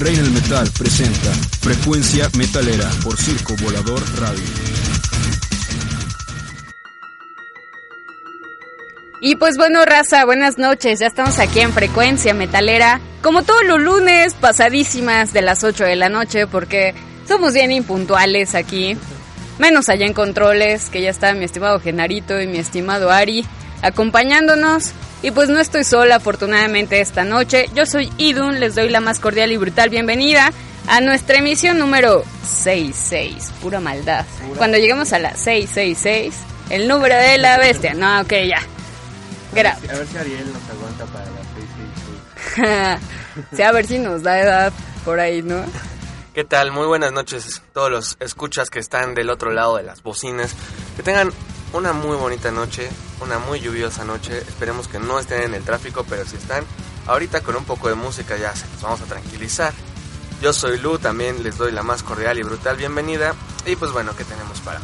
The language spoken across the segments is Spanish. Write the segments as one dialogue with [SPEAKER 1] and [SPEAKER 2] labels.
[SPEAKER 1] Reina del Metal presenta Frecuencia Metalera por Circo Volador Radio.
[SPEAKER 2] Y pues bueno, raza, buenas noches. Ya estamos aquí en Frecuencia Metalera. Como todos los lunes, pasadísimas de las 8 de la noche, porque somos bien impuntuales aquí. Menos allá en controles, que ya está mi estimado Genarito y mi estimado Ari acompañándonos. Y pues no estoy sola, afortunadamente, esta noche. Yo soy Idun, les doy la más cordial y brutal bienvenida a nuestra emisión número 66. Pura maldad. Cuando lleguemos a la 666, el número de la bestia. No, ok, ya.
[SPEAKER 3] Gracias. A ver si Ariel nos aguanta para la 666.
[SPEAKER 2] sí, a ver si nos da edad por ahí, ¿no?
[SPEAKER 4] ¿Qué tal? Muy buenas noches todos los escuchas que están del otro lado de las bocinas. Que tengan una muy bonita noche, una muy lluviosa noche. Esperemos que no estén en el tráfico, pero si están, ahorita con un poco de música ya se los vamos a tranquilizar. Yo soy Lu, también les doy la más cordial y brutal bienvenida. Y pues bueno, ¿qué tenemos para?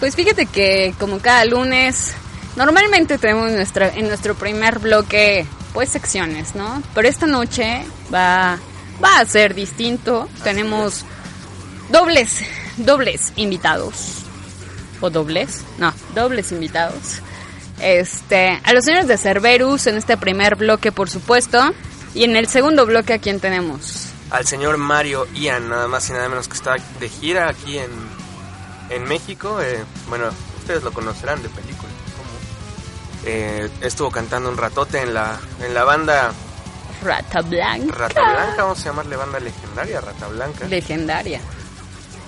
[SPEAKER 2] Pues fíjate que como cada lunes, normalmente tenemos nuestra, en nuestro primer bloque pues secciones, ¿no? Pero esta noche va va a ser distinto. Tenemos dobles, dobles invitados. ¿O dobles? No, dobles invitados. Este, a los señores de Cerberus en este primer bloque, por supuesto. Y en el segundo bloque, ¿a quién tenemos?
[SPEAKER 4] Al señor Mario Ian, nada más y nada menos que está de gira aquí en, en México. Eh, bueno, ustedes lo conocerán de película. Eh, estuvo cantando un ratote en la, en la banda
[SPEAKER 2] Rata Blanca.
[SPEAKER 4] Rata Blanca, vamos a llamarle banda legendaria, Rata Blanca.
[SPEAKER 2] Legendaria.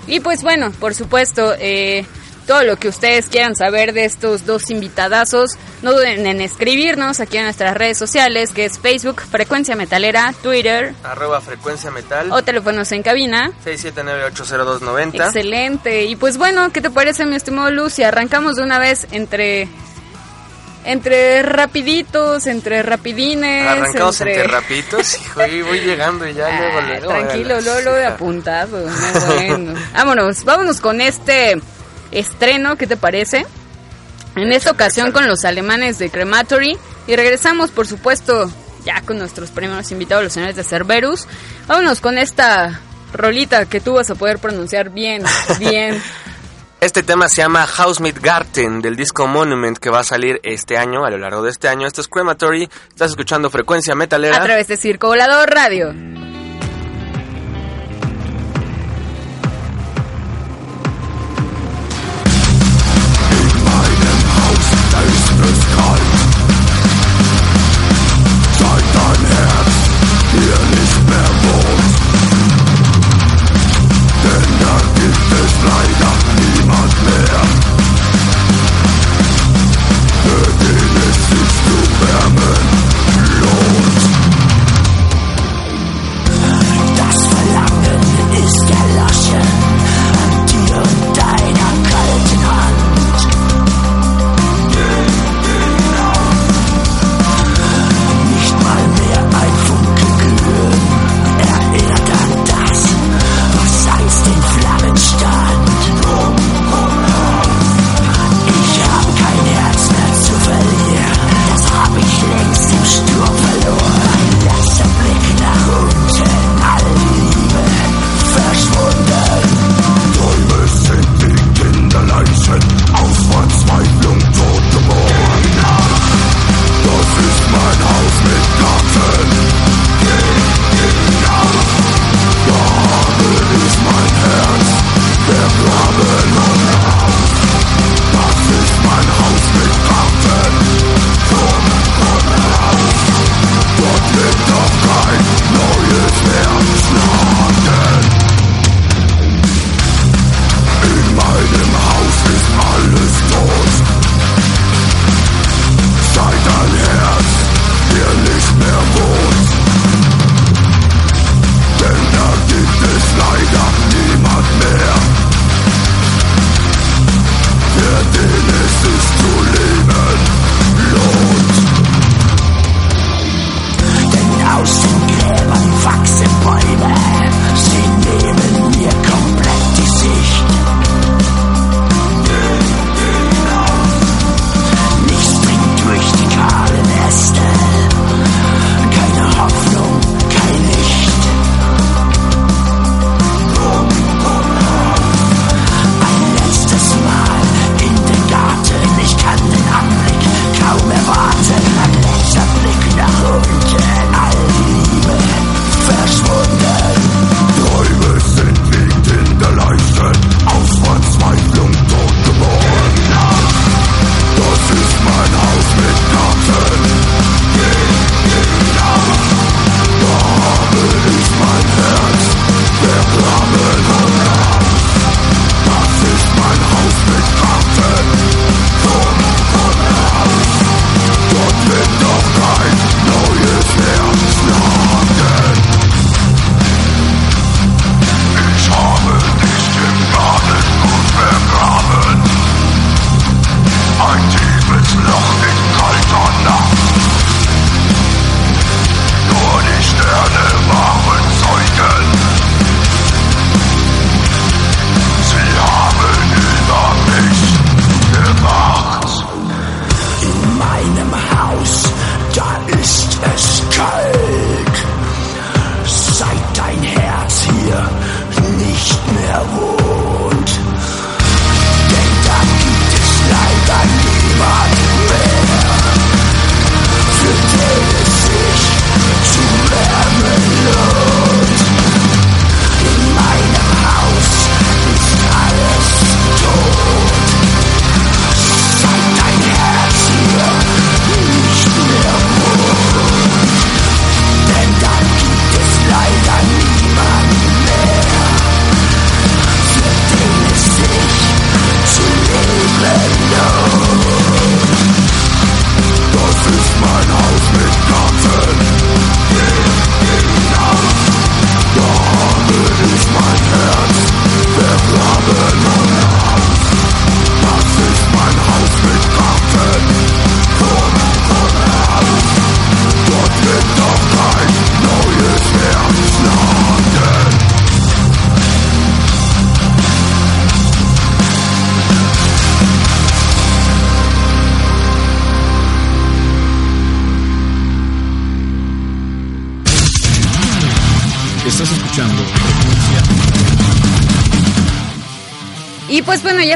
[SPEAKER 2] Y pues bueno, por supuesto, eh, todo lo que ustedes quieran saber de estos dos invitadazos, no duden en escribirnos aquí en nuestras redes sociales, que es Facebook, Frecuencia Metalera, Twitter,
[SPEAKER 4] arroba Frecuencia Metal,
[SPEAKER 2] o teléfonos en cabina,
[SPEAKER 4] 679-80290.
[SPEAKER 2] Excelente. Y pues bueno, ¿qué te parece, mi estimado Lucy? Arrancamos de una vez entre entre rapiditos, entre rapidines.
[SPEAKER 4] Arrancamos entre, rapiditos, hijo, y voy llegando y ya luego, luego
[SPEAKER 2] Tranquilo, Lolo de apuntado. bueno. vámonos, vámonos con este estreno, ¿qué te parece? En esta ocasión con los alemanes de Crematory. Y regresamos, por supuesto, ya con nuestros primeros invitados, los señores de Cerberus. Vámonos con esta rolita que tú vas a poder pronunciar bien, bien.
[SPEAKER 4] Este tema se llama House Meet Garten del disco Monument que va a salir este año, a lo largo de este año. Esto es Crematory. Estás escuchando Frecuencia Metalera.
[SPEAKER 2] A través de Circo Volador Radio.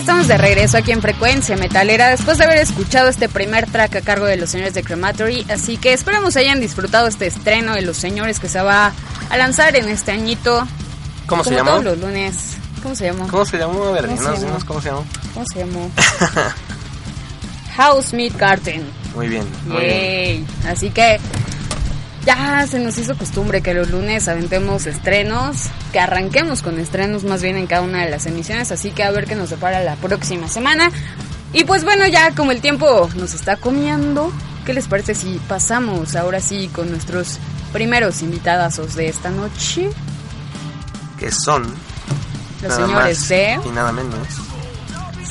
[SPEAKER 2] Estamos de regreso aquí en Frecuencia Metalera después de haber escuchado este primer track a cargo de los señores de Crematory. Así que esperamos hayan disfrutado este estreno de los señores que se va a lanzar en este añito.
[SPEAKER 4] ¿Cómo se llamó?
[SPEAKER 2] todos los lunes. ¿Cómo se llamó?
[SPEAKER 4] ¿Cómo se llamó? A ver,
[SPEAKER 2] ¿Cómo se llamó?
[SPEAKER 4] cómo se llamó.
[SPEAKER 2] ¿Cómo se llamó? House Meat Garden.
[SPEAKER 4] Muy bien, muy bien.
[SPEAKER 2] Yay. Así que ya se nos hizo costumbre que los lunes aventemos estrenos, que arranquemos con estrenos más bien en cada una de las emisiones, así que a ver qué nos depara la próxima semana. Y pues bueno, ya como el tiempo nos está comiendo, ¿qué les parece si pasamos ahora sí con nuestros primeros invitadazos de esta noche?
[SPEAKER 4] Que son
[SPEAKER 2] Los señores de
[SPEAKER 4] y nada menos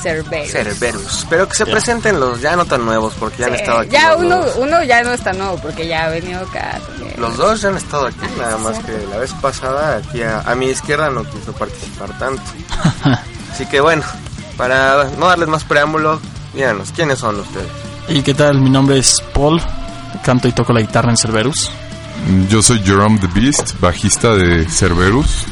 [SPEAKER 2] Cerberus.
[SPEAKER 4] Cerberus. Pero que se presenten los ya no tan nuevos porque ya han estado aquí.
[SPEAKER 2] ya uno,
[SPEAKER 4] dos.
[SPEAKER 2] uno ya no está nuevo porque ya ha venido acá también.
[SPEAKER 4] Los dos ya han estado aquí,
[SPEAKER 2] Ah,
[SPEAKER 4] nada más
[SPEAKER 2] cierto.
[SPEAKER 4] que la vez pasada aquí a, a mi izquierda no quiso participar tanto. Así que bueno, para no darles más preámbulo, díganos, ¿quiénes son ustedes?
[SPEAKER 5] ¿Y qué tal? Mi nombre es Paul, canto y toco la guitarra en Cerberus.
[SPEAKER 6] Yo soy Jerome the Beast, bajista de Cerberus.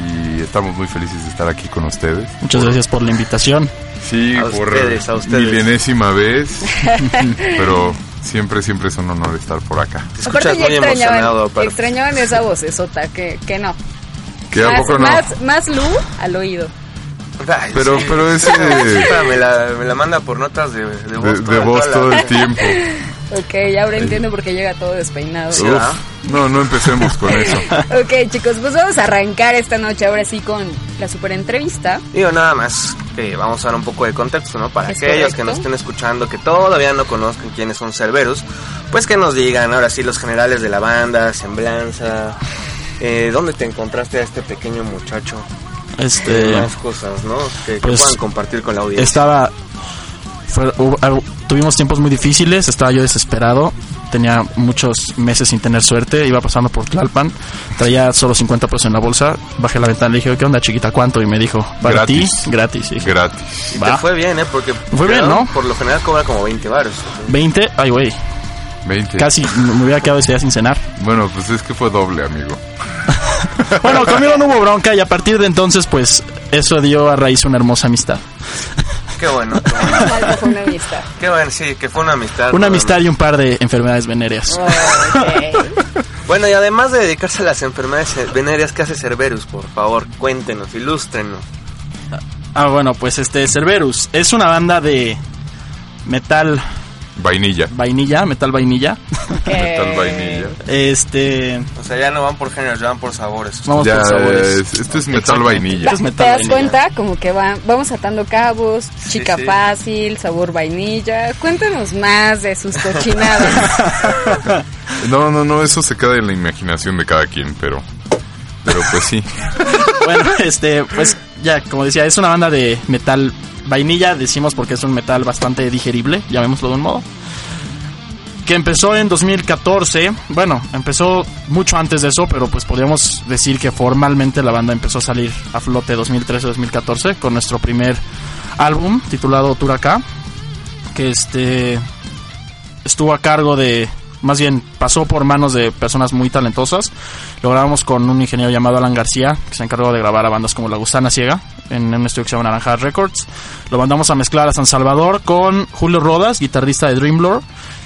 [SPEAKER 6] Y estamos muy felices de estar aquí con ustedes.
[SPEAKER 5] Muchas gracias por la invitación.
[SPEAKER 6] Sí,
[SPEAKER 4] A
[SPEAKER 6] por
[SPEAKER 4] ustedes, a ustedes.
[SPEAKER 6] milenésima vez. pero siempre, siempre es un honor estar por acá.
[SPEAKER 4] Te escuchas muy emocionado, aparte.
[SPEAKER 2] extrañaban esa vocesota, que, que no.
[SPEAKER 6] Que a
[SPEAKER 2] más,
[SPEAKER 6] poco no.
[SPEAKER 2] más, más Lu al oído.
[SPEAKER 4] Ay,
[SPEAKER 6] Pero,
[SPEAKER 4] sí.
[SPEAKER 6] pero ese
[SPEAKER 4] Puta, me, la, me la manda por notas de, de voz.
[SPEAKER 6] de,
[SPEAKER 4] toda-
[SPEAKER 6] de voz
[SPEAKER 4] toda
[SPEAKER 6] todo el tiempo.
[SPEAKER 2] Ok, ahora entiendo por qué llega todo despeinado.
[SPEAKER 4] Sí.
[SPEAKER 6] Uf, no, no empecemos con eso.
[SPEAKER 2] Ok, chicos, pues vamos a arrancar esta noche ahora sí con la super entrevista.
[SPEAKER 4] Digo, nada más que vamos a dar un poco de contexto, ¿no? Para
[SPEAKER 2] Es
[SPEAKER 4] aquellos
[SPEAKER 2] correcto.
[SPEAKER 4] que nos estén escuchando, que todavía no conozcan quiénes son Cerberus, pues que nos digan ahora sí los generales de la banda, semblanza, eh, ¿dónde te encontraste a este pequeño muchacho?
[SPEAKER 5] Este,
[SPEAKER 4] más cosas, ¿no? Que, que
[SPEAKER 5] pues,
[SPEAKER 4] puedan compartir con la audiencia.
[SPEAKER 5] estaba. Fue- hubo- algo- tuvimos tiempos muy difíciles, estaba yo desesperado. Tenía muchos meses sin tener suerte, iba pasando por Tlalpan, traía solo 50 pesos en la bolsa, bajé la ventana y le dije, ¿qué onda chiquita? ¿Cuánto? Y me dijo, para
[SPEAKER 6] Gratis.
[SPEAKER 5] ti, gratis. Y dije,
[SPEAKER 6] Gratis.
[SPEAKER 4] Y te fue bien, ¿eh? Porque
[SPEAKER 5] Fue bien, ¿no?
[SPEAKER 4] por lo general cobra como 20 baros.
[SPEAKER 5] 20, ay güey,
[SPEAKER 6] 20.
[SPEAKER 5] casi me hubiera quedado ese día sin cenar.
[SPEAKER 6] Bueno, pues es que fue doble, amigo.
[SPEAKER 5] Bueno, conmigo no hubo bronca y a partir de entonces, pues, eso dio a raíz una hermosa amistad.
[SPEAKER 4] Qué bueno, qué bueno.
[SPEAKER 2] Fue una amistad.
[SPEAKER 4] Qué bueno, sí, que fue una amistad.
[SPEAKER 5] Una amistad y un par de enfermedades venéreas.
[SPEAKER 4] Bueno, y además de dedicarse a las enfermedades venéreas, ¿qué hace Cerberus? Por favor, cuéntenos, ilústrenos.
[SPEAKER 5] Ah, bueno, pues este, Cerberus es una banda de metal
[SPEAKER 6] Vainilla.
[SPEAKER 5] vainilla, metal vainilla.
[SPEAKER 6] Metal vainilla.
[SPEAKER 5] Este,
[SPEAKER 4] O sea, ya no van por géneros, ya van por sabores.
[SPEAKER 5] vamos
[SPEAKER 6] Ya,
[SPEAKER 5] por sabores.
[SPEAKER 6] es- esto es metal vainilla.
[SPEAKER 5] Es
[SPEAKER 2] ¿Te
[SPEAKER 5] metal
[SPEAKER 2] das
[SPEAKER 5] vainilla.
[SPEAKER 2] cuenta? Como que va, vamos atando cabos, chica
[SPEAKER 4] sí.
[SPEAKER 2] fácil, sabor vainilla. Cuéntanos más de sus cochinadas.
[SPEAKER 6] No, no, no, eso se queda en la imaginación de cada quien, pero. Pero pues sí.
[SPEAKER 5] Bueno, este, pues ya, como decía, es una banda de metal vainilla, decimos porque es un metal bastante digerible, llamémoslo de un modo. Que empezó en 2014, bueno, empezó mucho antes de eso, pero pues podríamos decir que formalmente la banda empezó a salir a flote 2013-2014 con nuestro primer álbum titulado Turacá, que este estuvo a cargo de, más bien pasó por manos de personas muy talentosas. Lo grabamos con un ingeniero llamado Alan García, que se encargó de grabar a bandas como La Gusana Ciega, en un estudio que se llama Naranja Records. Lo mandamos a mezclar a San Salvador con Julio Rodas, guitarrista de Dreamlord,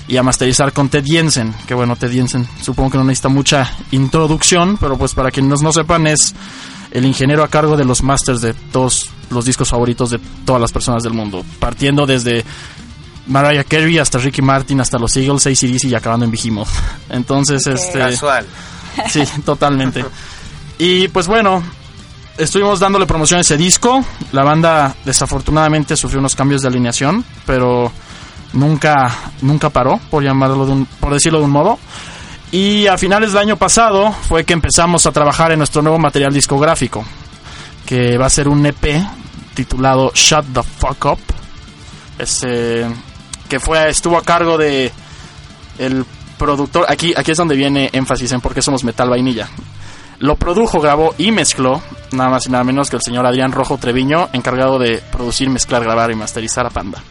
[SPEAKER 5] y a masterizar con Ted Jensen, que bueno, Ted Jensen supongo que no necesita mucha introducción, pero pues para quienes no sepan es el ingeniero a cargo de los masters de todos los discos favoritos de todas las personas del mundo, partiendo desde Mariah Carey hasta Ricky Martin, hasta los Eagles, ACDC y acabando en Behemoth. Entonces, este...
[SPEAKER 4] Casual.
[SPEAKER 5] Sí, totalmente. Y pues bueno, estuvimos dándole promoción a ese disco. La banda desafortunadamente sufrió unos cambios de alineación, pero nunca, nunca paró, por llamarlo de un, por decirlo de un modo. Y a finales del año pasado fue que empezamos a trabajar en nuestro nuevo material discográfico, que va a ser un EP titulado Shut the Fuck Up. Este, que fue, estuvo a cargo de el productor, aquí, aquí es donde viene énfasis en por qué somos metal vainilla. Lo produjo, grabó y mezcló, nada más y nada menos que el señor Adrián Rojo Treviño, encargado de producir, mezclar, grabar y masterizar a Panda.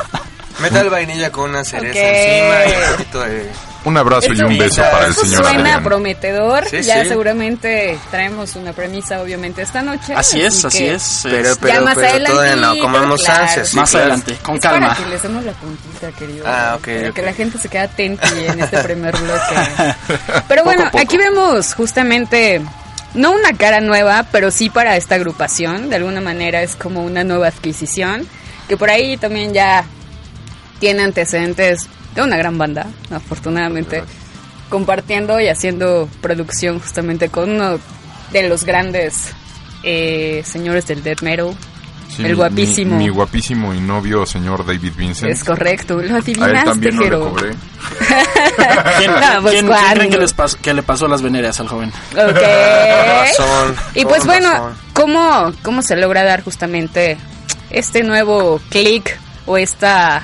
[SPEAKER 4] Metal vainilla con una cereza encima y un poquito de
[SPEAKER 6] Un abrazo y un beso
[SPEAKER 2] eso-
[SPEAKER 6] para el señor
[SPEAKER 2] suena
[SPEAKER 6] Adrián.
[SPEAKER 2] prometedor.
[SPEAKER 4] Sí,
[SPEAKER 2] ya
[SPEAKER 4] sí.
[SPEAKER 2] seguramente traemos una premisa, obviamente, esta noche.
[SPEAKER 5] Así es, así es.
[SPEAKER 4] Pero, pero,
[SPEAKER 2] más
[SPEAKER 4] pero todavía no
[SPEAKER 2] adelantito,
[SPEAKER 4] comemos
[SPEAKER 2] claro.
[SPEAKER 4] ansias.
[SPEAKER 5] más
[SPEAKER 4] claro.
[SPEAKER 5] adelante, con
[SPEAKER 2] es
[SPEAKER 5] calma.
[SPEAKER 2] Para que les demos la puntita, querido.
[SPEAKER 4] Ah, ok, ok.
[SPEAKER 2] que la gente se quede atenta en este primer bloque. Pero bueno,
[SPEAKER 5] Poco a poco.
[SPEAKER 2] aquí vemos justamente, no una cara nueva, pero sí para esta agrupación. De alguna manera es como una nueva adquisición. Que por ahí también ya tiene antecedentes de una gran banda, afortunadamente. Compartiendo y haciendo producción justamente con uno de los grandes eh, señores del death metal.
[SPEAKER 6] Sí,
[SPEAKER 2] el guapísimo.
[SPEAKER 6] Mi, mi guapísimo y novio, señor David Vincent.
[SPEAKER 2] Es correcto, lo
[SPEAKER 6] A él
[SPEAKER 2] adivinaste,
[SPEAKER 6] también no le cobré.
[SPEAKER 5] ¿Quién,
[SPEAKER 2] No, pues,
[SPEAKER 5] quién- quién
[SPEAKER 2] ¿cuándo?
[SPEAKER 5] creen que, les pas- que le pasó las venéreas al joven?
[SPEAKER 2] Ok.
[SPEAKER 4] Razón,
[SPEAKER 2] Y pues bueno,
[SPEAKER 4] razón.
[SPEAKER 2] ¿cómo, ¿cómo se logra dar justamente este nuevo click o esta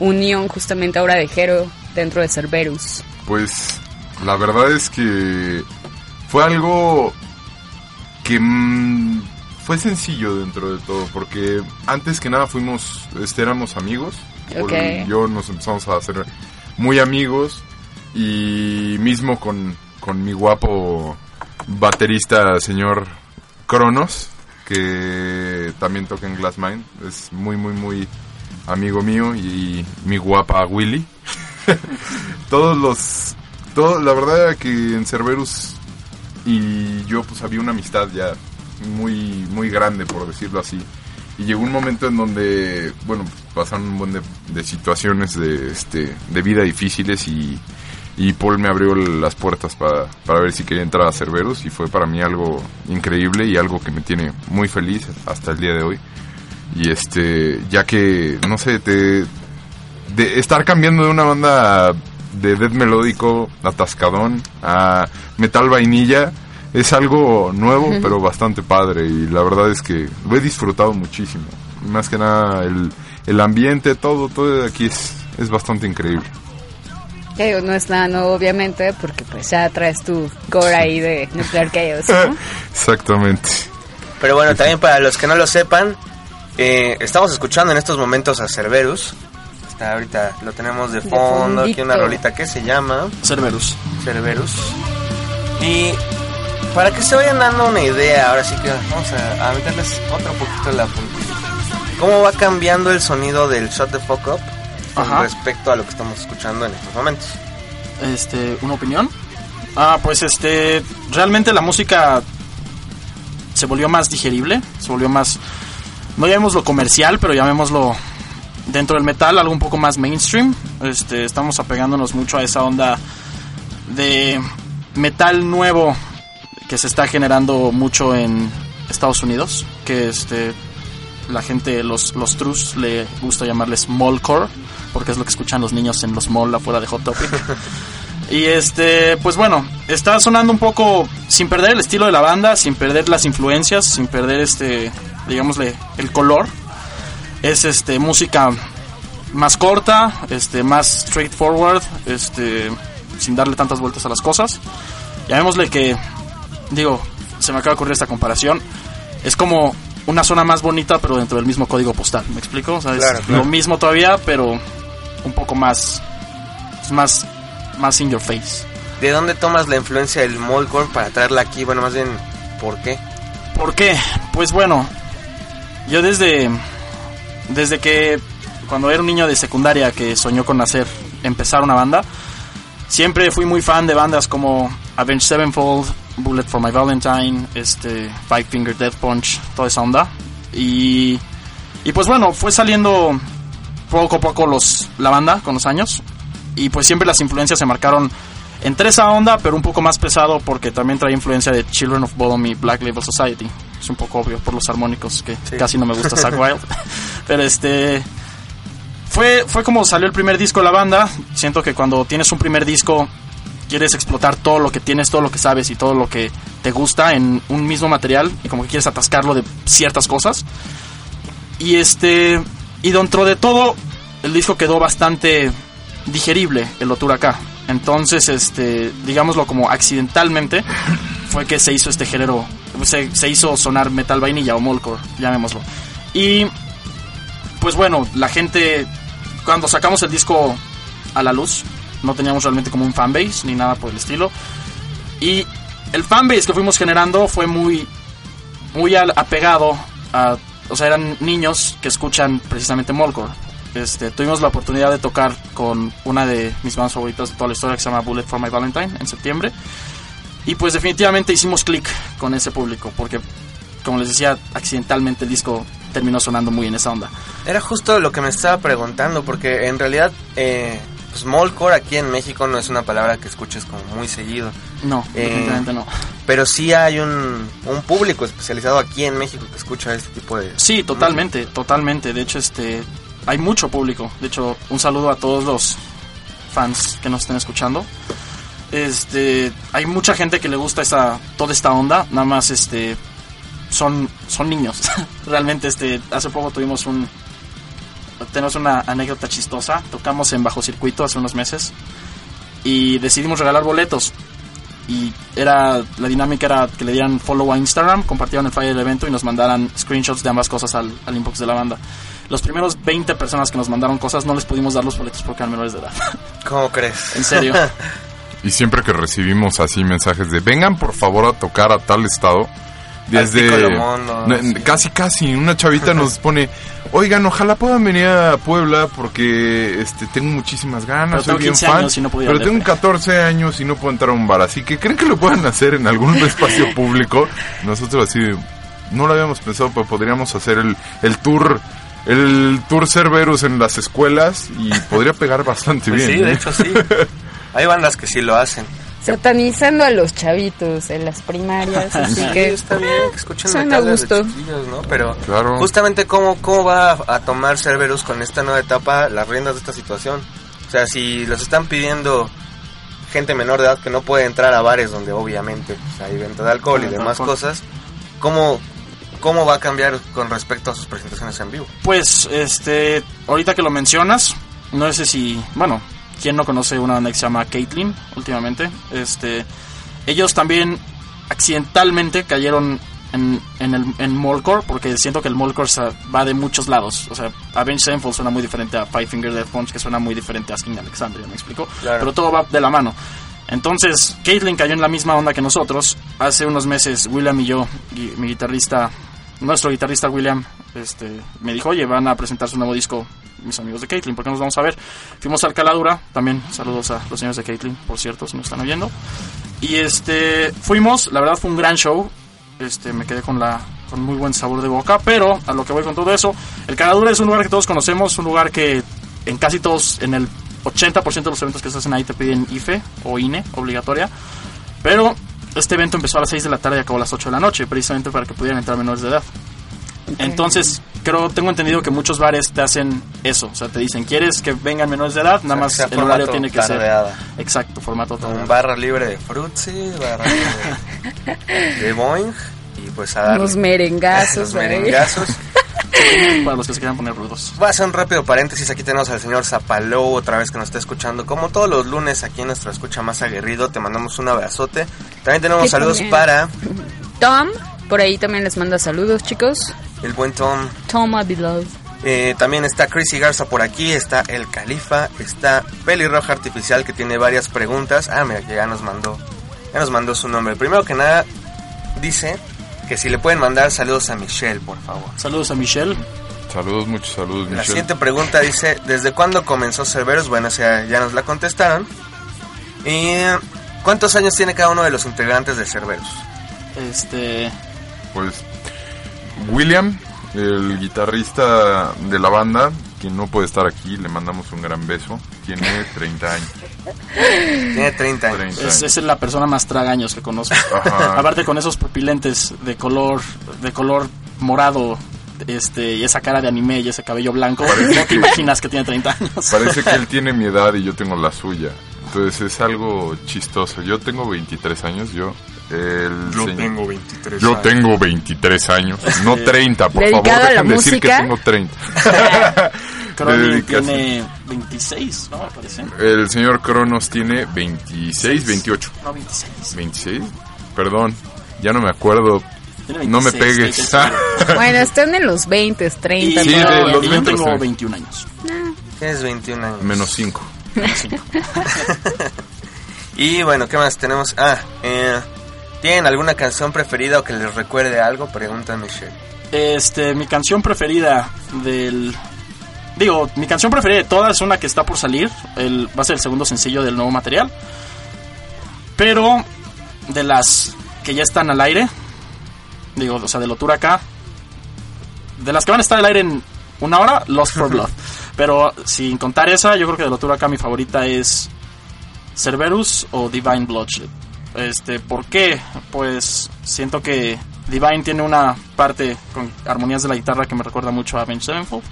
[SPEAKER 2] unión justamente ahora de Jero dentro de Cerberus?
[SPEAKER 6] Pues la verdad es que fue algo que mm, fue sencillo dentro de todo, porque antes que nada fuimos, este, éramos amigos. Paul
[SPEAKER 2] Ok.
[SPEAKER 6] y yo nos empezamos a hacer muy amigos y mismo con, con mi guapo baterista señor Cronos, que también toca en Glassmind, es muy muy muy amigo mío y mi guapa Willy. Todos los todo, la verdad era que en Cerberus y yo pues había una amistad ya muy muy grande por decirlo así y llegó un momento en donde bueno pasaron un buen de, de situaciones de este de vida difíciles y y Paul me abrió las puertas para, para ver si quería entrar a Cerberus y fue para mí algo increíble y algo que me tiene muy feliz hasta el día de hoy y este ya que no sé te de estar cambiando de una banda de death melódico atascadón a metal vainilla es algo nuevo pero bastante padre y la verdad es que lo he disfrutado muchísimo. Más que nada el, el ambiente todo todo de aquí es, es bastante increíble.
[SPEAKER 2] Digo, no es nada nuevo, obviamente, porque pues ya traes tu core ahí de Nuclear Chaos, ¿no?
[SPEAKER 6] exactamente.
[SPEAKER 4] Pero bueno, también para los que no lo sepan, eh, estamos escuchando en estos momentos a Cerberus. Está ahorita lo tenemos de
[SPEAKER 2] De
[SPEAKER 4] fondo, aquí una rolita que se llama
[SPEAKER 5] Cerberus.
[SPEAKER 4] Cerberus. Y para que se vayan dando una idea, ahora sí que vamos a, a meterles otro poquito la puntilla. ¿Cómo va cambiando el sonido del Shot the Fuck Up con
[SPEAKER 5] Ajá.
[SPEAKER 4] respecto a lo que estamos escuchando en estos momentos?
[SPEAKER 5] este, una opinión. Ah, pues este, realmente la música se volvió más digerible, se volvió más, no llamémoslo comercial, pero llamémoslo dentro del metal algo un poco más mainstream. Este, estamos apegándonos mucho a esa onda de metal nuevo que se está generando mucho en Estados Unidos, que este la gente, los, los trus, le gusta llamarles mallcore, porque es lo que escuchan los niños en los mall afuera de Hot Topic. y este, pues bueno, está sonando un poco sin perder el estilo de la banda, sin perder las influencias, sin perder este, digámosle, el color. Es este música más corta, este, más straightforward, este, sin darle tantas vueltas a las cosas. Llamémosle que, digo, se me acaba de ocurrir esta comparación. Es como una zona más bonita, pero dentro del mismo código postal. ¿Me explico? O sea, es
[SPEAKER 4] Claro, claro.
[SPEAKER 5] lo mismo todavía, pero un poco más, es más, más in your face.
[SPEAKER 4] ¿De dónde tomas la influencia del Molcore para traerla aquí? Bueno, más bien, ¿por qué?
[SPEAKER 5] ¿Por qué? Pues bueno, yo desde, desde que cuando era un niño de secundaria que soñó con hacer, empezar una banda, siempre fui muy fan de bandas como Avenged Sevenfold, Bullet for My Valentine, este, Five Finger Death Punch, toda esa onda. Y, y pues bueno, fue saliendo poco a poco los, la banda con los años. Y pues siempre las influencias se marcaron entre esa onda, pero un poco más pesado porque también trae influencia de Children of Bodom y Black Label Society. Es un poco obvio por los armónicos que
[SPEAKER 4] Sí.
[SPEAKER 5] casi no me gusta Zack Wild. pero este fue fue como salió el primer disco de la banda. Siento que cuando tienes un primer disco quieres explotar todo lo que tienes, todo lo que sabes y todo lo que te gusta en un mismo material y como que quieres atascarlo de ciertas cosas. Y este y dentro de todo el disco quedó bastante digerible el Otur acá. Entonces, este, digámoslo como accidentalmente, fue que se hizo este género, se, se hizo sonar metal vainilla o molcore, llamémoslo. Y, pues bueno, la gente, cuando sacamos el disco a la luz, no teníamos realmente como un fanbase ni nada por el estilo. Y el fanbase que fuimos generando fue muy, muy apegado a, o sea, eran niños que escuchan precisamente Molcore. Este, tuvimos la oportunidad de tocar con una de mis bandas favoritas de toda la historia que se llama Bullet for My Valentine en septiembre. Y pues definitivamente hicimos clic con ese público porque, como les decía, accidentalmente el disco terminó sonando muy en esa onda.
[SPEAKER 4] Era justo lo que me estaba preguntando, porque en realidad, eh, pues Molcore aquí en México no es una palabra que escuches como muy seguido.
[SPEAKER 5] No,
[SPEAKER 4] Eh,
[SPEAKER 5] definitivamente no.
[SPEAKER 4] Pero sí hay un, un público especializado aquí en México que escucha este tipo de...
[SPEAKER 5] Sí, totalmente, totalmente. De hecho, este, hay mucho público. De hecho, un saludo a todos los fans que nos estén escuchando. Este, hay mucha gente que le gusta esa, toda esta onda. Nada más, este, son, son niños. Realmente, este, hace poco tuvimos un, tenemos una anécdota chistosa. Tocamos en bajo circuito hace unos meses y decidimos regalar boletos. Y era la dinámica era que le dieran follow a Instagram, compartieran el flyer del evento y nos mandaran screenshots de ambas cosas al, al inbox de la banda. Los primeros 20 personas que nos mandaron cosas no les pudimos dar los boletos porque eran menores de edad.
[SPEAKER 4] ¿Cómo crees?
[SPEAKER 5] en serio.
[SPEAKER 6] Y siempre que recibimos así mensajes de vengan por favor a tocar a tal estado, desde
[SPEAKER 4] sí.
[SPEAKER 6] casi casi una chavita nos pone, oigan, ojalá puedan venir a Puebla porque este tengo muchísimas
[SPEAKER 5] Pero
[SPEAKER 6] ganas,
[SPEAKER 5] tengo
[SPEAKER 6] soy bien
[SPEAKER 5] 15
[SPEAKER 6] fan,
[SPEAKER 5] años y no puedo ir
[SPEAKER 6] pero tengo
[SPEAKER 5] DF".
[SPEAKER 6] 14 años y no puedo entrar a un bar, así que creen que lo puedan hacer en algún espacio público. Nosotros así no lo habíamos pensado, pero podríamos hacer el, el tour el tour Cerberus en las escuelas y podría pegar bastante
[SPEAKER 4] Pues
[SPEAKER 6] bien.
[SPEAKER 4] sí, de
[SPEAKER 6] ¿eh?
[SPEAKER 4] hecho sí. Hay bandas que sí lo hacen.
[SPEAKER 2] Satanizando a los chavitos en las primarias, así
[SPEAKER 4] Sí,
[SPEAKER 2] que
[SPEAKER 4] está bien que escuchen
[SPEAKER 2] a
[SPEAKER 4] desde
[SPEAKER 2] gusto.
[SPEAKER 4] chiquillos, ¿no? Pero
[SPEAKER 6] Claro.
[SPEAKER 4] justamente cómo, cómo va a, tomar Cerberus con esta nueva etapa las riendas de esta situación. O sea, si los están pidiendo gente menor de edad que no puede entrar a bares donde obviamente pues, hay venta de alcohol y
[SPEAKER 5] de
[SPEAKER 4] demás cosas, ¿cómo, ¿cómo va a cambiar con respecto a sus presentaciones en vivo?
[SPEAKER 5] Pues, este, ahorita que lo mencionas, no sé si, bueno, ¿quién no conoce una banda que se llama Caitlyn últimamente? Este, ellos también accidentalmente cayeron en, en el en Molcore, porque siento que el Molcore va de muchos lados. O sea, Avenged Sevenfold suena muy diferente a Five Finger Death Punch, que suena muy diferente a Asking Alexandria, ¿me explico?
[SPEAKER 4] Claro.
[SPEAKER 5] Pero todo va de la mano. Entonces, Caitlyn cayó en la misma onda que nosotros. Hace unos meses, William y yo, mi guitarrista, nuestro guitarrista William, este, me dijo, oye, van a presentar su nuevo disco mis amigos de Caitlyn, ¿por qué nos vamos a ver? Fuimos al Caladura, también saludos a los señores de Caitlyn, por cierto, si nos están oyendo. Y este, fuimos, la verdad fue un gran show, este, me quedé con la con muy buen sabor de boca, pero a lo que voy con todo eso, el Caladura es un lugar que todos conocemos, un lugar que en casi todos, en el 80% de los eventos que se hacen ahí te piden IFE o INE, obligatoria, pero este evento empezó a las 6 de la tarde y acabó a las 8 de la noche, precisamente para que pudieran entrar menores de edad. Entonces, creo, tengo entendido que muchos bares te hacen eso. O sea, te dicen, ¿quieres que vengan menores de edad? Nada más
[SPEAKER 4] sea,
[SPEAKER 5] el horario tiene que
[SPEAKER 4] tardeada.
[SPEAKER 5] ser. Exacto, formato
[SPEAKER 4] Un
[SPEAKER 5] tardeada.
[SPEAKER 4] barra libre de Fruitsy, barra libre de, de Boeing y pues a darle.
[SPEAKER 2] unos merengazos.
[SPEAKER 4] Los merengazos.
[SPEAKER 5] Para los que se quieran poner rudos.
[SPEAKER 4] Voy a hacer un rápido paréntesis. Aquí tenemos al señor Zapalou otra vez que nos está escuchando. Como todos los lunes aquí en nuestra escucha más aguerrido, te mandamos un abrazote. También tenemos
[SPEAKER 2] ¿Qué
[SPEAKER 4] saludos
[SPEAKER 2] también?
[SPEAKER 4] para
[SPEAKER 2] Tom, por ahí también les manda saludos, chicos.
[SPEAKER 4] el buen Tom.
[SPEAKER 2] Tom, my beloved.
[SPEAKER 4] Eh, también está Chrissy Garza por aquí, está El Califa, está Pelirroja Artificial que tiene varias preguntas. Ah, mira, que ya nos mandó, ya nos mandó su nombre. Primero que nada, dice que si le pueden mandar saludos a Michelle, por favor.
[SPEAKER 5] Saludos a Michelle.
[SPEAKER 6] Saludos, muchos saludos,
[SPEAKER 4] La
[SPEAKER 6] Michelle.
[SPEAKER 4] siguiente pregunta dice, ¿desde cuándo comenzó Cerberus? Bueno, o sea, ya nos la contestaron. ¿Y cuántos años tiene cada uno de los integrantes de Cerberus?
[SPEAKER 5] Este.
[SPEAKER 6] Pues William, el guitarrista de la banda, quien no puede estar aquí, le mandamos un gran beso. Tiene 30 años.
[SPEAKER 4] Tiene 30 años.
[SPEAKER 6] 30
[SPEAKER 5] Es,
[SPEAKER 6] años.
[SPEAKER 5] es la persona más tragaños que conozco.
[SPEAKER 6] Ajá.
[SPEAKER 5] Aparte con esos pupilentes de color, de color morado, este, y esa cara de anime y ese cabello blanco, no te imaginas que tiene 30 años.
[SPEAKER 6] Parece que él tiene mi edad y yo tengo la suya. Entonces es algo chistoso. Yo tengo 23 años, yo. El
[SPEAKER 3] Yo
[SPEAKER 6] señor-
[SPEAKER 3] tengo 23
[SPEAKER 6] Yo
[SPEAKER 3] años.
[SPEAKER 6] tengo 23 años, no 30, por
[SPEAKER 2] ¿Dedicado
[SPEAKER 6] favor, dejen decir que tengo 30.
[SPEAKER 5] Cronin
[SPEAKER 6] Dedicación.
[SPEAKER 5] tiene 26, ¿no? Me parece.
[SPEAKER 6] El señor Cronos tiene 26, 28.
[SPEAKER 5] No, 26.
[SPEAKER 6] 26, perdón, ya no me acuerdo.
[SPEAKER 5] Tiene
[SPEAKER 6] No me
[SPEAKER 5] 26,
[SPEAKER 6] pegues.
[SPEAKER 2] Bueno, están en los 20, 30.
[SPEAKER 5] Y
[SPEAKER 6] Sí, de los
[SPEAKER 5] yo
[SPEAKER 6] 20,
[SPEAKER 5] tengo
[SPEAKER 6] sí.
[SPEAKER 5] 21 años.
[SPEAKER 4] Tienes 21 años.
[SPEAKER 6] Menos 5.
[SPEAKER 5] menos 5.
[SPEAKER 4] Y bueno, ¿qué más tenemos? Ah, eh, ¿tienen alguna canción preferida o que les recuerde algo? Pregunta Michelle.
[SPEAKER 5] Este, mi canción preferida del... Digo, mi canción preferida de todas es una que está por salir. El, va a ser el segundo sencillo del nuevo material. Pero de las que ya están al aire, digo, o sea, de Lotura acá, de las que van a estar al aire en una hora, Lost for Blood. Pero sin contar esa, yo creo que de Lotura acá mi favorita es Cerberus o Divine Bloodshed. Este, ¿por qué? Pues siento que Divine tiene una parte con armonías de la guitarra que me recuerda mucho a Avenged Sevenfold.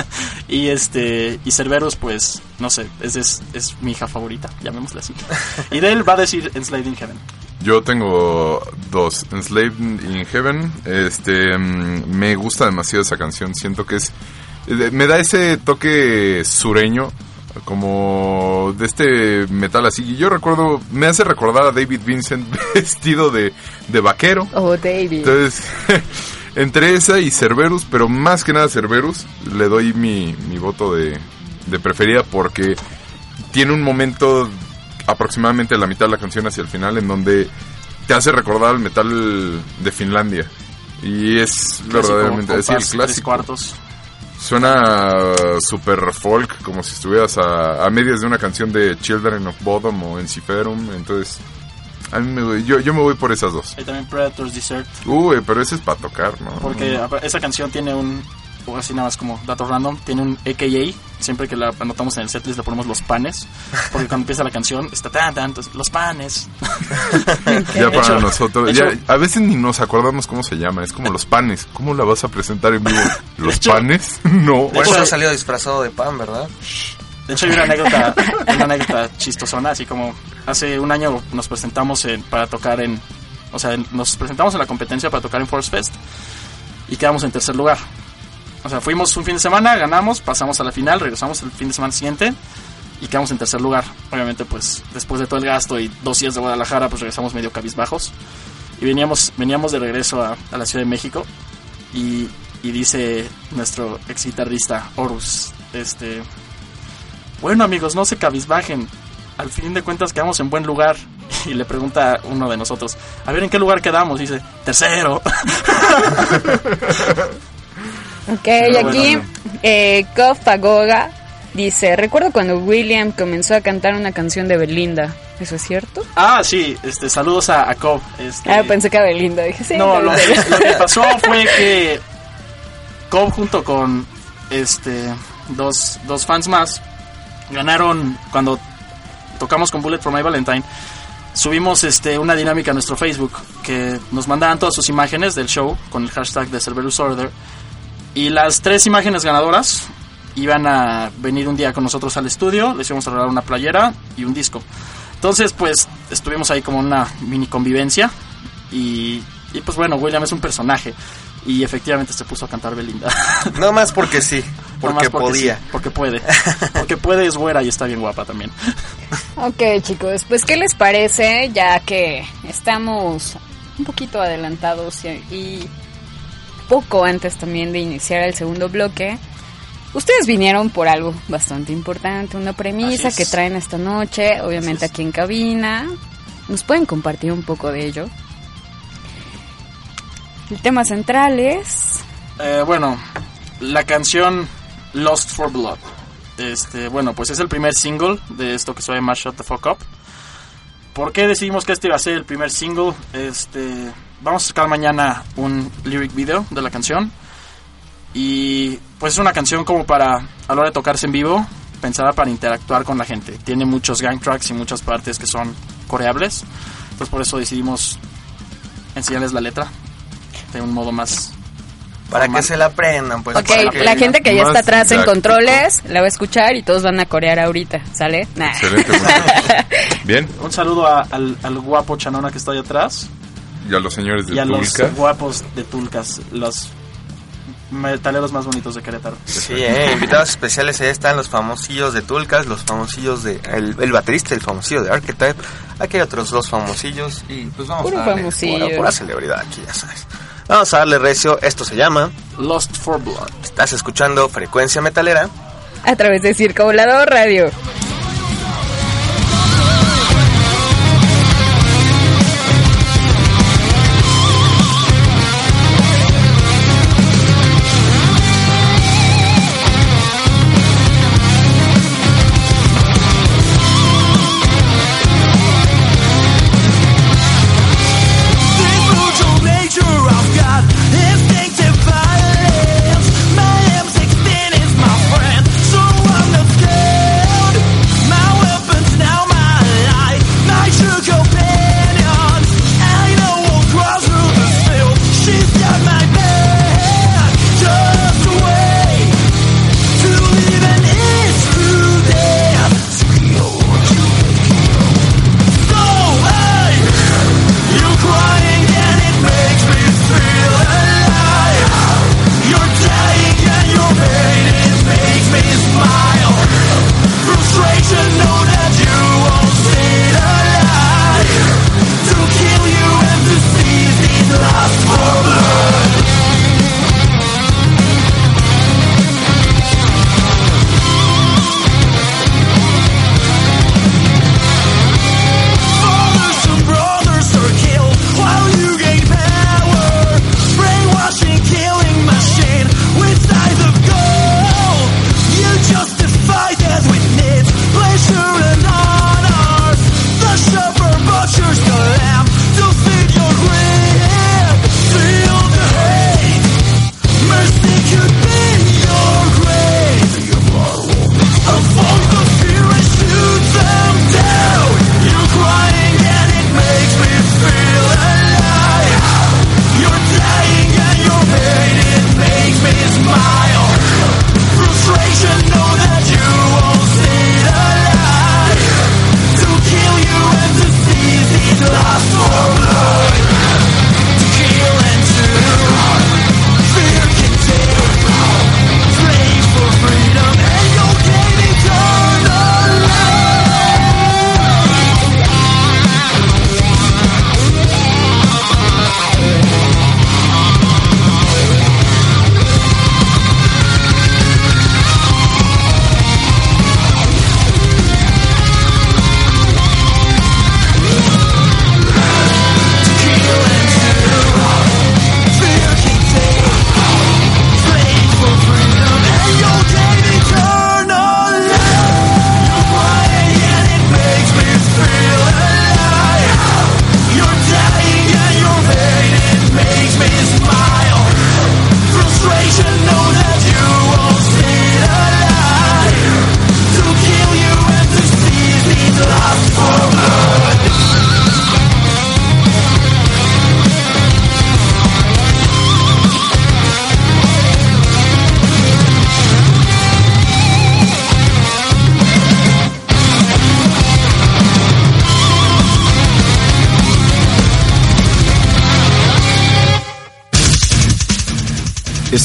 [SPEAKER 5] y este y Cerberus pues no sé, es, es, es mi hija favorita, llamémosla así. y de él va a decir Enslaved in Heaven.
[SPEAKER 6] Yo tengo dos, Enslaved in Heaven, este, mm, me gusta demasiado esa canción, siento que es, eh, me da ese toque sureño, como de este metal así, y yo recuerdo, me hace recordar a David Vincent vestido de, de vaquero,
[SPEAKER 2] Oh, David.
[SPEAKER 6] entonces, entre esa y Cerberus, pero más que nada Cerberus, le doy mi, mi voto de, de preferida porque tiene un momento aproximadamente la mitad de la canción hacia el final en donde te hace recordar al metal de Finlandia. Y es verdaderamente
[SPEAKER 5] Clásico,
[SPEAKER 6] es el
[SPEAKER 5] compás, tres
[SPEAKER 6] clásico.
[SPEAKER 5] cuartos.
[SPEAKER 6] Suena super folk, como si estuvieras a, a medias de una canción de Children of Bodom o Enciferum. Entonces, a mí me, yo, yo me voy por esas dos.
[SPEAKER 5] Hay también Predator's Desert.
[SPEAKER 6] Uy, pero ese es para tocar, ¿no?
[SPEAKER 5] Porque apa- esa canción tiene un, o así nada más como dato random, tiene un AKA. Siempre que la anotamos en el setlist le ponemos los panes. Porque cuando empieza la canción está tan, tan, entonces, los panes.
[SPEAKER 6] Ya
[SPEAKER 5] De
[SPEAKER 6] para
[SPEAKER 5] hecho-
[SPEAKER 6] nosotros,
[SPEAKER 5] de
[SPEAKER 6] ya,
[SPEAKER 5] hecho-
[SPEAKER 6] a veces ni nos acordamos cómo se llama, es como los panes. ¿Cómo la vas a presentar en vivo? ¿Los
[SPEAKER 5] hecho-
[SPEAKER 6] panes? No.
[SPEAKER 4] Por
[SPEAKER 5] hecho-
[SPEAKER 4] eso ha salido disfrazado de pan, ¿verdad?
[SPEAKER 5] De hecho, hay una anécdota, una anécdota chistosona, así como hace un año nos presentamos en- para tocar en, o sea, nos presentamos en la competencia para tocar en Force Fest y quedamos en tercer lugar. O sea, fuimos un fin de semana, ganamos, pasamos a la final, regresamos el fin de semana siguiente y quedamos en tercer lugar. Obviamente, pues después de todo el gasto y dos días de Guadalajara, pues regresamos medio cabizbajos y veníamos, veníamos de regreso a, la Ciudad de México y, dice nuestro ex guitarrista Horus, este, bueno amigos, no se cabizbajen. Al fin de cuentas quedamos en buen lugar. Y le pregunta a uno de nosotros, a ver en qué lugar quedamos. Dice, tercero.
[SPEAKER 2] Ok,
[SPEAKER 5] Pero
[SPEAKER 2] aquí
[SPEAKER 5] bueno.
[SPEAKER 2] eh, Kof Pagoga dice, recuerdo cuando William comenzó a cantar una canción de Belinda. ¿Eso es cierto?
[SPEAKER 5] ah, sí, este, saludos a, a Cobb. Este,
[SPEAKER 2] Ah, pensé que a Belinda. Dije, sí.
[SPEAKER 5] no, lo, lo que pasó fue que Cobb junto con este dos, dos fans más ganaron cuando tocamos con Bullet for My Valentine. Subimos este una dinámica a nuestro Facebook que nos mandaban todas sus imágenes del show con el hashtag de Cerberus Order y las tres imágenes ganadoras iban a venir un día con nosotros al estudio, les íbamos a regalar una playera y un disco. Entonces, pues estuvimos ahí como una mini convivencia y, y pues bueno, William es un personaje y efectivamente se puso a cantar Belinda.
[SPEAKER 4] No más porque sí, porque podía.
[SPEAKER 5] sí, porque puede. Porque puede, es güera y está bien guapa también.
[SPEAKER 2] Ok, chicos, pues ¿qué les parece? Ya que estamos un poquito adelantados y, y poco antes también de iniciar el segundo bloque. Ustedes vinieron por algo bastante importante, una premisa
[SPEAKER 5] es.
[SPEAKER 2] que traen esta noche, obviamente aquí en cabina. ¿Nos pueden compartir un poco de ello? El tema central es...
[SPEAKER 5] Eh, bueno, la canción Lost for Blood. Este, bueno, pues es el primer single de esto que se llama Shut the Fuck Up. ¿Por qué decidimos que este iba a ser el primer single? Este, vamos a sacar mañana un lyric video de la canción. Y pues es una canción como para, a la hora de tocarse en vivo, pensada para interactuar con la gente. Tiene muchos gang tracks y muchas partes que son coreables. Entonces por eso decidimos enseñarles la letra de un modo más
[SPEAKER 4] Para
[SPEAKER 5] Formal.
[SPEAKER 4] que se la aprendan, pues.
[SPEAKER 2] Ok,
[SPEAKER 4] para que-
[SPEAKER 2] la gente que ya está atrás en controles la va a escuchar y todos van a corear ahorita, ¿sale? Nah.
[SPEAKER 6] Excelente. bueno. Bien,
[SPEAKER 5] Un saludo a- al, al guapo Chanona que está ahí atrás
[SPEAKER 6] y a los señores de
[SPEAKER 5] y a los
[SPEAKER 6] Tulca.
[SPEAKER 5] guapos de Tulcas, los metaleros más bonitos de Querétaro.
[SPEAKER 4] Sí, eh, invitados especiales, ahí están los famosillos de Tulcas, los famosillos de... El, el baterista, el famosillo de Archetype. Aquí hay otros dos famosillos y pues vamos
[SPEAKER 2] Puro
[SPEAKER 4] a darle... pura celebridad aquí, ya sabes. Vamos a darle recio, esto se llama...
[SPEAKER 5] Lost for Blood.
[SPEAKER 4] Estás escuchando Frecuencia Metalera.
[SPEAKER 2] A través de Circo Volador Radio.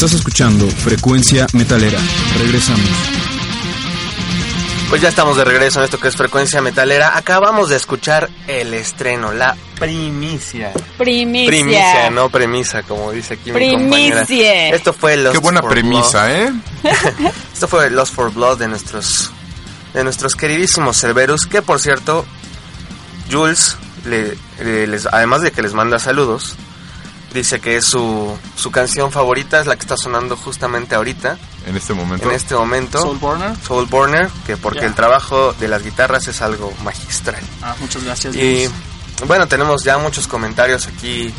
[SPEAKER 1] Estás escuchando Frecuencia Metalera. Regresamos.
[SPEAKER 4] Pues ya estamos de regreso en esto que es Frecuencia Metalera. Acabamos de escuchar el estreno, la primicia.
[SPEAKER 2] Primicia.
[SPEAKER 4] Primicia, no premisa, como dice aquí mi compañera.
[SPEAKER 2] Primicia.
[SPEAKER 4] Esto fue Lost
[SPEAKER 6] Qué buena
[SPEAKER 4] for
[SPEAKER 6] premisa, ¿eh?
[SPEAKER 4] Esto fue Lost for Blood de nuestros de nuestros queridísimos Cerberus, que por cierto, Jules, le- le- les- además de que les manda saludos, dice que es su, su canción favorita, es la que está sonando justamente ahorita,
[SPEAKER 6] En este momento.
[SPEAKER 4] en este momento.
[SPEAKER 5] Soulborner.
[SPEAKER 4] Soulborner, que porque el trabajo de las guitarras es algo magistral.
[SPEAKER 5] Ah, muchas gracias.
[SPEAKER 4] Y
[SPEAKER 5] Luis.
[SPEAKER 4] bueno, tenemos ya muchos comentarios aquí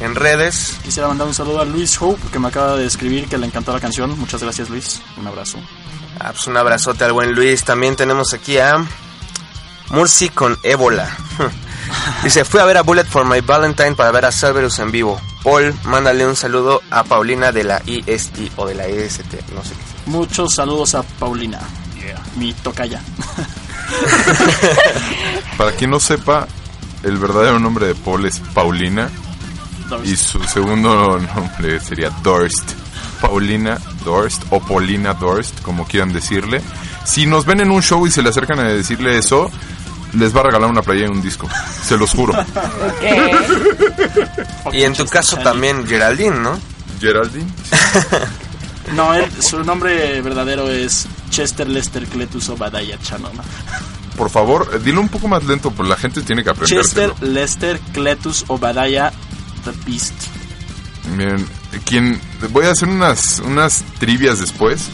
[SPEAKER 4] en redes.
[SPEAKER 5] Quisiera mandar un saludo a Luis Hope, que me acaba de escribir que le encantó la canción. Muchas gracias, Luis. Un abrazo.
[SPEAKER 4] Ah, pues un abrazote al buen Luis. También tenemos aquí a Murci con ébola. Dice, fui a ver a Bullet for My Valentine para ver a Cerberus en vivo. Paul, mándale un saludo a Paulina de la IST o de la EST, no sé qué.
[SPEAKER 5] Muchos saludos a Paulina, mi tocaya.
[SPEAKER 6] Para quien no sepa, el verdadero nombre de Paul es Paulina y su segundo nombre sería Dorst. Paulina Dorst o Paulina Dorst, como quieran decirle. Si nos ven en un show y se le acercan a decirle eso, les va a regalar una playa y un disco. Se los juro.
[SPEAKER 4] Y en tu caso también Geraldine, ¿no?
[SPEAKER 6] Geraldine.
[SPEAKER 5] No, él, su nombre verdadero es Chester Lester Cletus Obadiah Shannon.
[SPEAKER 6] Por favor, eh, dilo un poco más lento, pues la gente tiene que aprender.
[SPEAKER 5] Chester Lester Cletus Obadiah The Beast.
[SPEAKER 6] Miren, quien voy a hacer unas unas trivias después.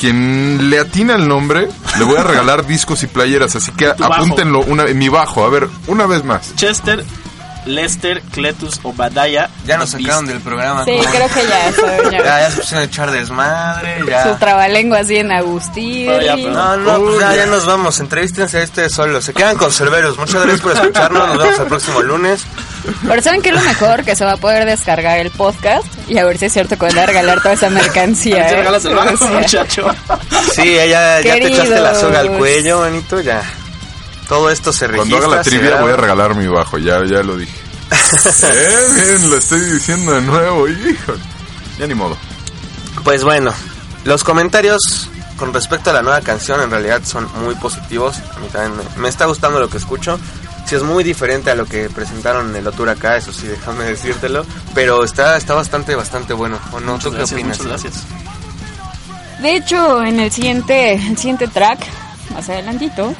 [SPEAKER 6] Quien le atina el nombre, le voy a regalar discos y playeras, así que
[SPEAKER 5] bajo.
[SPEAKER 6] apúntenlo una mi bajo, a ver, una vez más.
[SPEAKER 5] Chester Lester Cletus Obadiah
[SPEAKER 4] Ya nos sacaron
[SPEAKER 5] Beast.
[SPEAKER 4] del programa.
[SPEAKER 2] Sí,
[SPEAKER 4] ¿cómo?
[SPEAKER 2] creo que ya, eso,
[SPEAKER 4] Ya,
[SPEAKER 2] ya.
[SPEAKER 4] ya se pusieron a echar desmadre, ya.
[SPEAKER 2] Su trabalengua así en Agustín.
[SPEAKER 5] Pero ya,
[SPEAKER 4] No, no, pues ya, ya nos vamos. Entrevístense a este solo. Se quedan con Cerberus. Muchas gracias por escucharnos. Nos vemos el próximo lunes.
[SPEAKER 2] Pero ¿saben qué es lo mejor? Que se va a poder descargar el podcast y a ver si es cierto que van a regalar toda esa mercancía. ¿eh?
[SPEAKER 5] regalas el muchacho.
[SPEAKER 4] Sí, ya, ya te echaste la soga al cuello, manito. Ya. Todo esto se registra.
[SPEAKER 6] Cuando haga la trivia voy a regalar mi bajo, ya ya lo dije. eh, bien, lo estoy diciendo de nuevo, hijo. Ya ni modo.
[SPEAKER 4] Pues bueno, los comentarios con respecto a la nueva canción en realidad son muy positivos. A mí también me, me está gustando lo que escucho. Sí es muy diferente a lo que presentaron en el Otur acá, eso sí, déjame decírtelo. Pero está, está bastante, bastante bueno. ¿O no?
[SPEAKER 5] Muchas
[SPEAKER 4] ¿Tú qué
[SPEAKER 5] gracias,
[SPEAKER 4] opinas?
[SPEAKER 5] muchas gracias.
[SPEAKER 2] De hecho, en el siguiente, el siguiente track, más adelantito,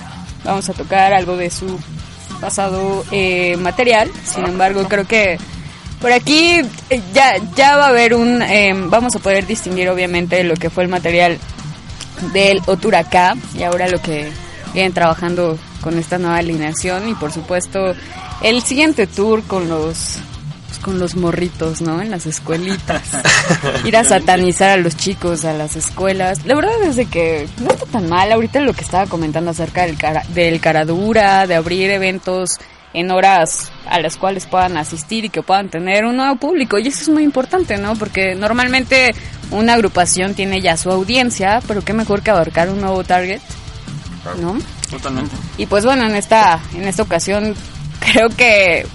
[SPEAKER 2] vamos a tocar algo de su pasado eh, material. Sin embargo, creo que por aquí eh, ya, ya va a haber un... eh, vamos a poder distinguir obviamente lo que fue el material del Oturacá y ahora lo que vienen trabajando con esta nueva alineación y por supuesto el siguiente tour con los pues, con los morritos, ¿no? En las escuelitas. Ir a satanizar a los chicos, a las escuelas. La verdad es de que no está tan mal. Ahorita lo que estaba comentando acerca del, cara, del caradura, de abrir eventos en horas a las cuales puedan asistir y que puedan tener un nuevo público. Y eso es muy importante, ¿no? Porque normalmente una agrupación tiene ya su audiencia, pero qué mejor que abarcar un nuevo target, ¿no?
[SPEAKER 5] Totalmente.
[SPEAKER 2] Y pues bueno, en esta, en esta ocasión creo que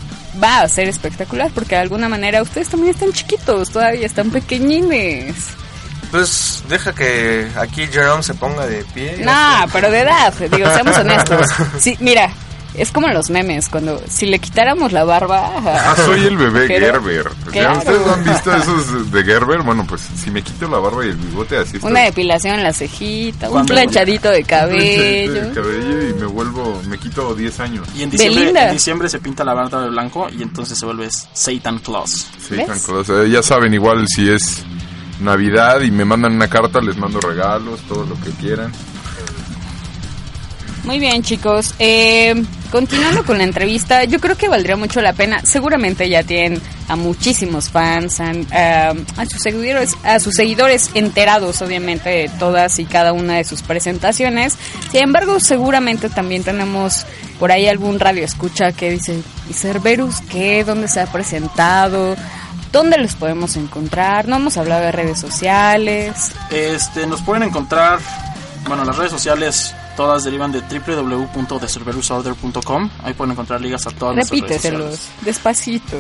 [SPEAKER 2] va a ser espectacular porque de alguna manera ustedes también están chiquitos, todavía están pequeñines.
[SPEAKER 4] Pues deja que aquí Jerome se ponga de pie.
[SPEAKER 2] Nah, pero de edad, digo, seamos honestos. Sí, mira, es como los memes, cuando si le quitáramos la barba...
[SPEAKER 6] Ah, soy el bebé
[SPEAKER 2] Pero-
[SPEAKER 6] Gerber.
[SPEAKER 2] Claro.
[SPEAKER 6] ¿Ustedes no han visto esos de Gerber? Bueno, pues si me quito la barba y el bigote así estoy-
[SPEAKER 2] Una depilación en la cejita, un planchadito de
[SPEAKER 6] El
[SPEAKER 2] cabello.
[SPEAKER 6] cabello y me vuelvo, me quito 10 años.
[SPEAKER 5] Y en diciembre, en diciembre se pinta la barba de blanco y entonces se vuelve Satan Claus.
[SPEAKER 6] Sí,
[SPEAKER 2] ¿Ves?
[SPEAKER 6] tan cosas. Eh, Ya saben, igual si es Navidad y me mandan una carta, les mando regalos, todo lo que quieran.
[SPEAKER 2] Muy bien, chicos. Eh, continuando con la entrevista, yo creo que valdría mucho la pena. Seguramente ya tienen a muchísimos fans, han, ah, a sus seguidores, a sus seguidores enterados, obviamente, de todas y cada una de sus presentaciones. Sin embargo, seguramente también tenemos por ahí algún radio escucha que dice, ¿y Cerberus qué? ¿Dónde se ha presentado? ¿Dónde los podemos encontrar? No hemos hablado de redes sociales.
[SPEAKER 5] Este, nos pueden encontrar, bueno, las redes sociales todas derivan de www.thecerberusorder.com. Ahí pueden encontrar ligas a todas
[SPEAKER 2] Repíteselos despacito.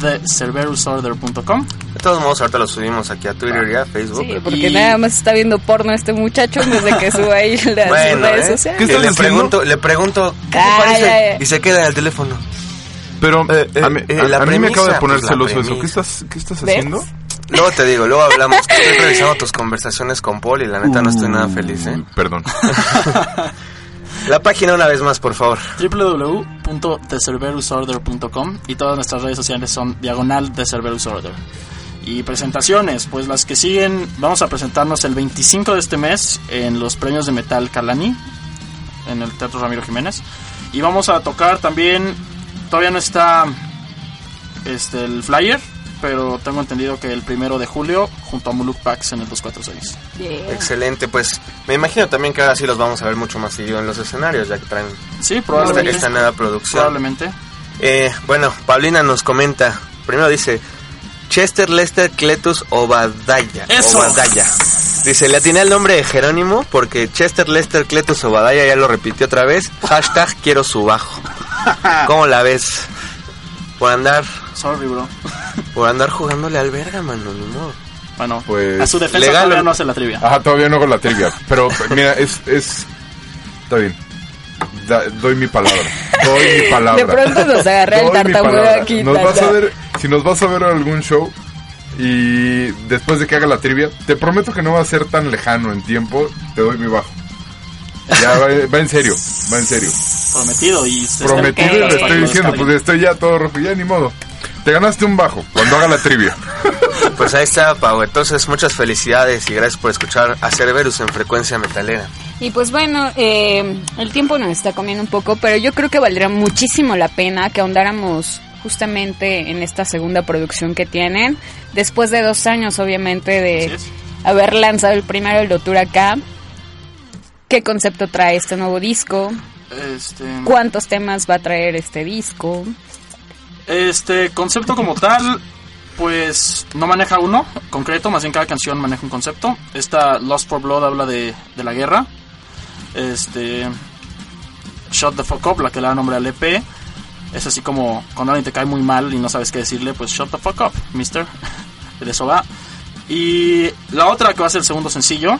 [SPEAKER 5] thecerverusorder.com.
[SPEAKER 4] De todos modos, ahorita lo subimos aquí a Twitter y a Facebook.
[SPEAKER 2] Sí, porque
[SPEAKER 5] Y-
[SPEAKER 2] nada más está viendo porno este muchacho desde que sube ahí las
[SPEAKER 4] Bueno,
[SPEAKER 2] redes
[SPEAKER 4] ¿eh?
[SPEAKER 2] sociales.
[SPEAKER 6] ¿Qué
[SPEAKER 4] Y
[SPEAKER 6] estás
[SPEAKER 4] le
[SPEAKER 6] haciendo?
[SPEAKER 4] pregunto, le pregunto, ¿qué te parece?
[SPEAKER 2] ya, ya.
[SPEAKER 4] Y se queda en el teléfono.
[SPEAKER 6] Pero
[SPEAKER 4] Eh, eh,
[SPEAKER 6] a mí,
[SPEAKER 4] eh,
[SPEAKER 6] a-
[SPEAKER 4] la
[SPEAKER 6] a mí me acaba de poner
[SPEAKER 4] pues, la
[SPEAKER 6] celoso eso. ¿Qué estás, qué estás
[SPEAKER 2] ¿Ves?
[SPEAKER 4] Luego te digo, luego hablamos. que Estoy revisando tus conversaciones con Paul y la neta no estoy nada
[SPEAKER 6] Uh,
[SPEAKER 4] feliz, ¿eh?
[SPEAKER 6] Perdón.
[SPEAKER 4] La página una vez más, por favor.
[SPEAKER 5] www.thecerverusorder.com y todas nuestras redes sociales son diagonal de Cerberus Order. Y presentaciones, pues las que siguen, vamos a presentarnos el 25 de este mes en los premios de metal Calani, en el Teatro Ramiro Jiménez. Y vamos a tocar también, todavía no está este, el flyer, pero tengo entendido que el primero de julio, junto a Muluk Pax en el 246.
[SPEAKER 2] Yeah.
[SPEAKER 4] Excelente, pues me imagino también que ahora sí los vamos a ver mucho más seguido en los escenarios, ya que traen
[SPEAKER 5] Sí,
[SPEAKER 4] esta,
[SPEAKER 5] probablemente.
[SPEAKER 4] esta nueva producción.
[SPEAKER 5] Probablemente.
[SPEAKER 4] Eh, bueno, Paulina nos comenta, primero dice, Chester Lester Cletus Obadaya.
[SPEAKER 5] ¡Eso!
[SPEAKER 4] Obadaya. Dice, le atiné el nombre de Jerónimo porque Chester Lester Cletus Obadaya ya lo repitió otra vez. Hashtag quiero su bajo. ¿Cómo la ves? Por andar,
[SPEAKER 5] Sorry, bro.
[SPEAKER 4] Por andar jugándole al verga, mano, ni modo.
[SPEAKER 5] Bueno,
[SPEAKER 6] Pues,
[SPEAKER 5] a su defensa
[SPEAKER 4] legal
[SPEAKER 5] todavía no hace la trivia.
[SPEAKER 6] Ajá, todavía no hago la trivia. Pero mira, es. es está bien. Da- doy mi palabra. Doy mi palabra.
[SPEAKER 2] De pronto nos agarré el tartamudo aquí.
[SPEAKER 6] Nos vas a ver, si nos vas a ver a algún show y después de que haga la trivia, te prometo que no va a ser tan lejano en tiempo. Te doy mi bajo. Ya va, va en serio, va en serio.
[SPEAKER 5] Prometido y se
[SPEAKER 6] Prometido y
[SPEAKER 5] que
[SPEAKER 6] estoy
[SPEAKER 5] lo
[SPEAKER 6] diciendo, pues estoy ya todo rojo, ya ni modo. Te ganaste un bajo cuando haga la trivia.
[SPEAKER 4] Pues ahí está, Pau. Entonces, muchas felicidades y gracias por escuchar a Cerberus en frecuencia metalera.
[SPEAKER 2] Y pues bueno, eh, el tiempo nos está comiendo un poco, pero yo creo que valdría muchísimo la pena que ahondáramos justamente en esta segunda producción que tienen, después de dos años obviamente de haber lanzado el primero el Dotur acá. ¿Qué concepto trae este nuevo disco?
[SPEAKER 5] Este,
[SPEAKER 2] ¿Cuántos temas va a traer este disco?
[SPEAKER 5] Este concepto como tal, pues no maneja uno concreto, más bien cada canción maneja un concepto. Esta Lost for Blood habla de, la guerra. Este Shut the Fuck Up, la que le da nombre al EP. Es así como cuando alguien te cae muy mal y no sabes qué decirle, pues shut the fuck up, mister. De eso va. Y la otra que va a ser el segundo sencillo,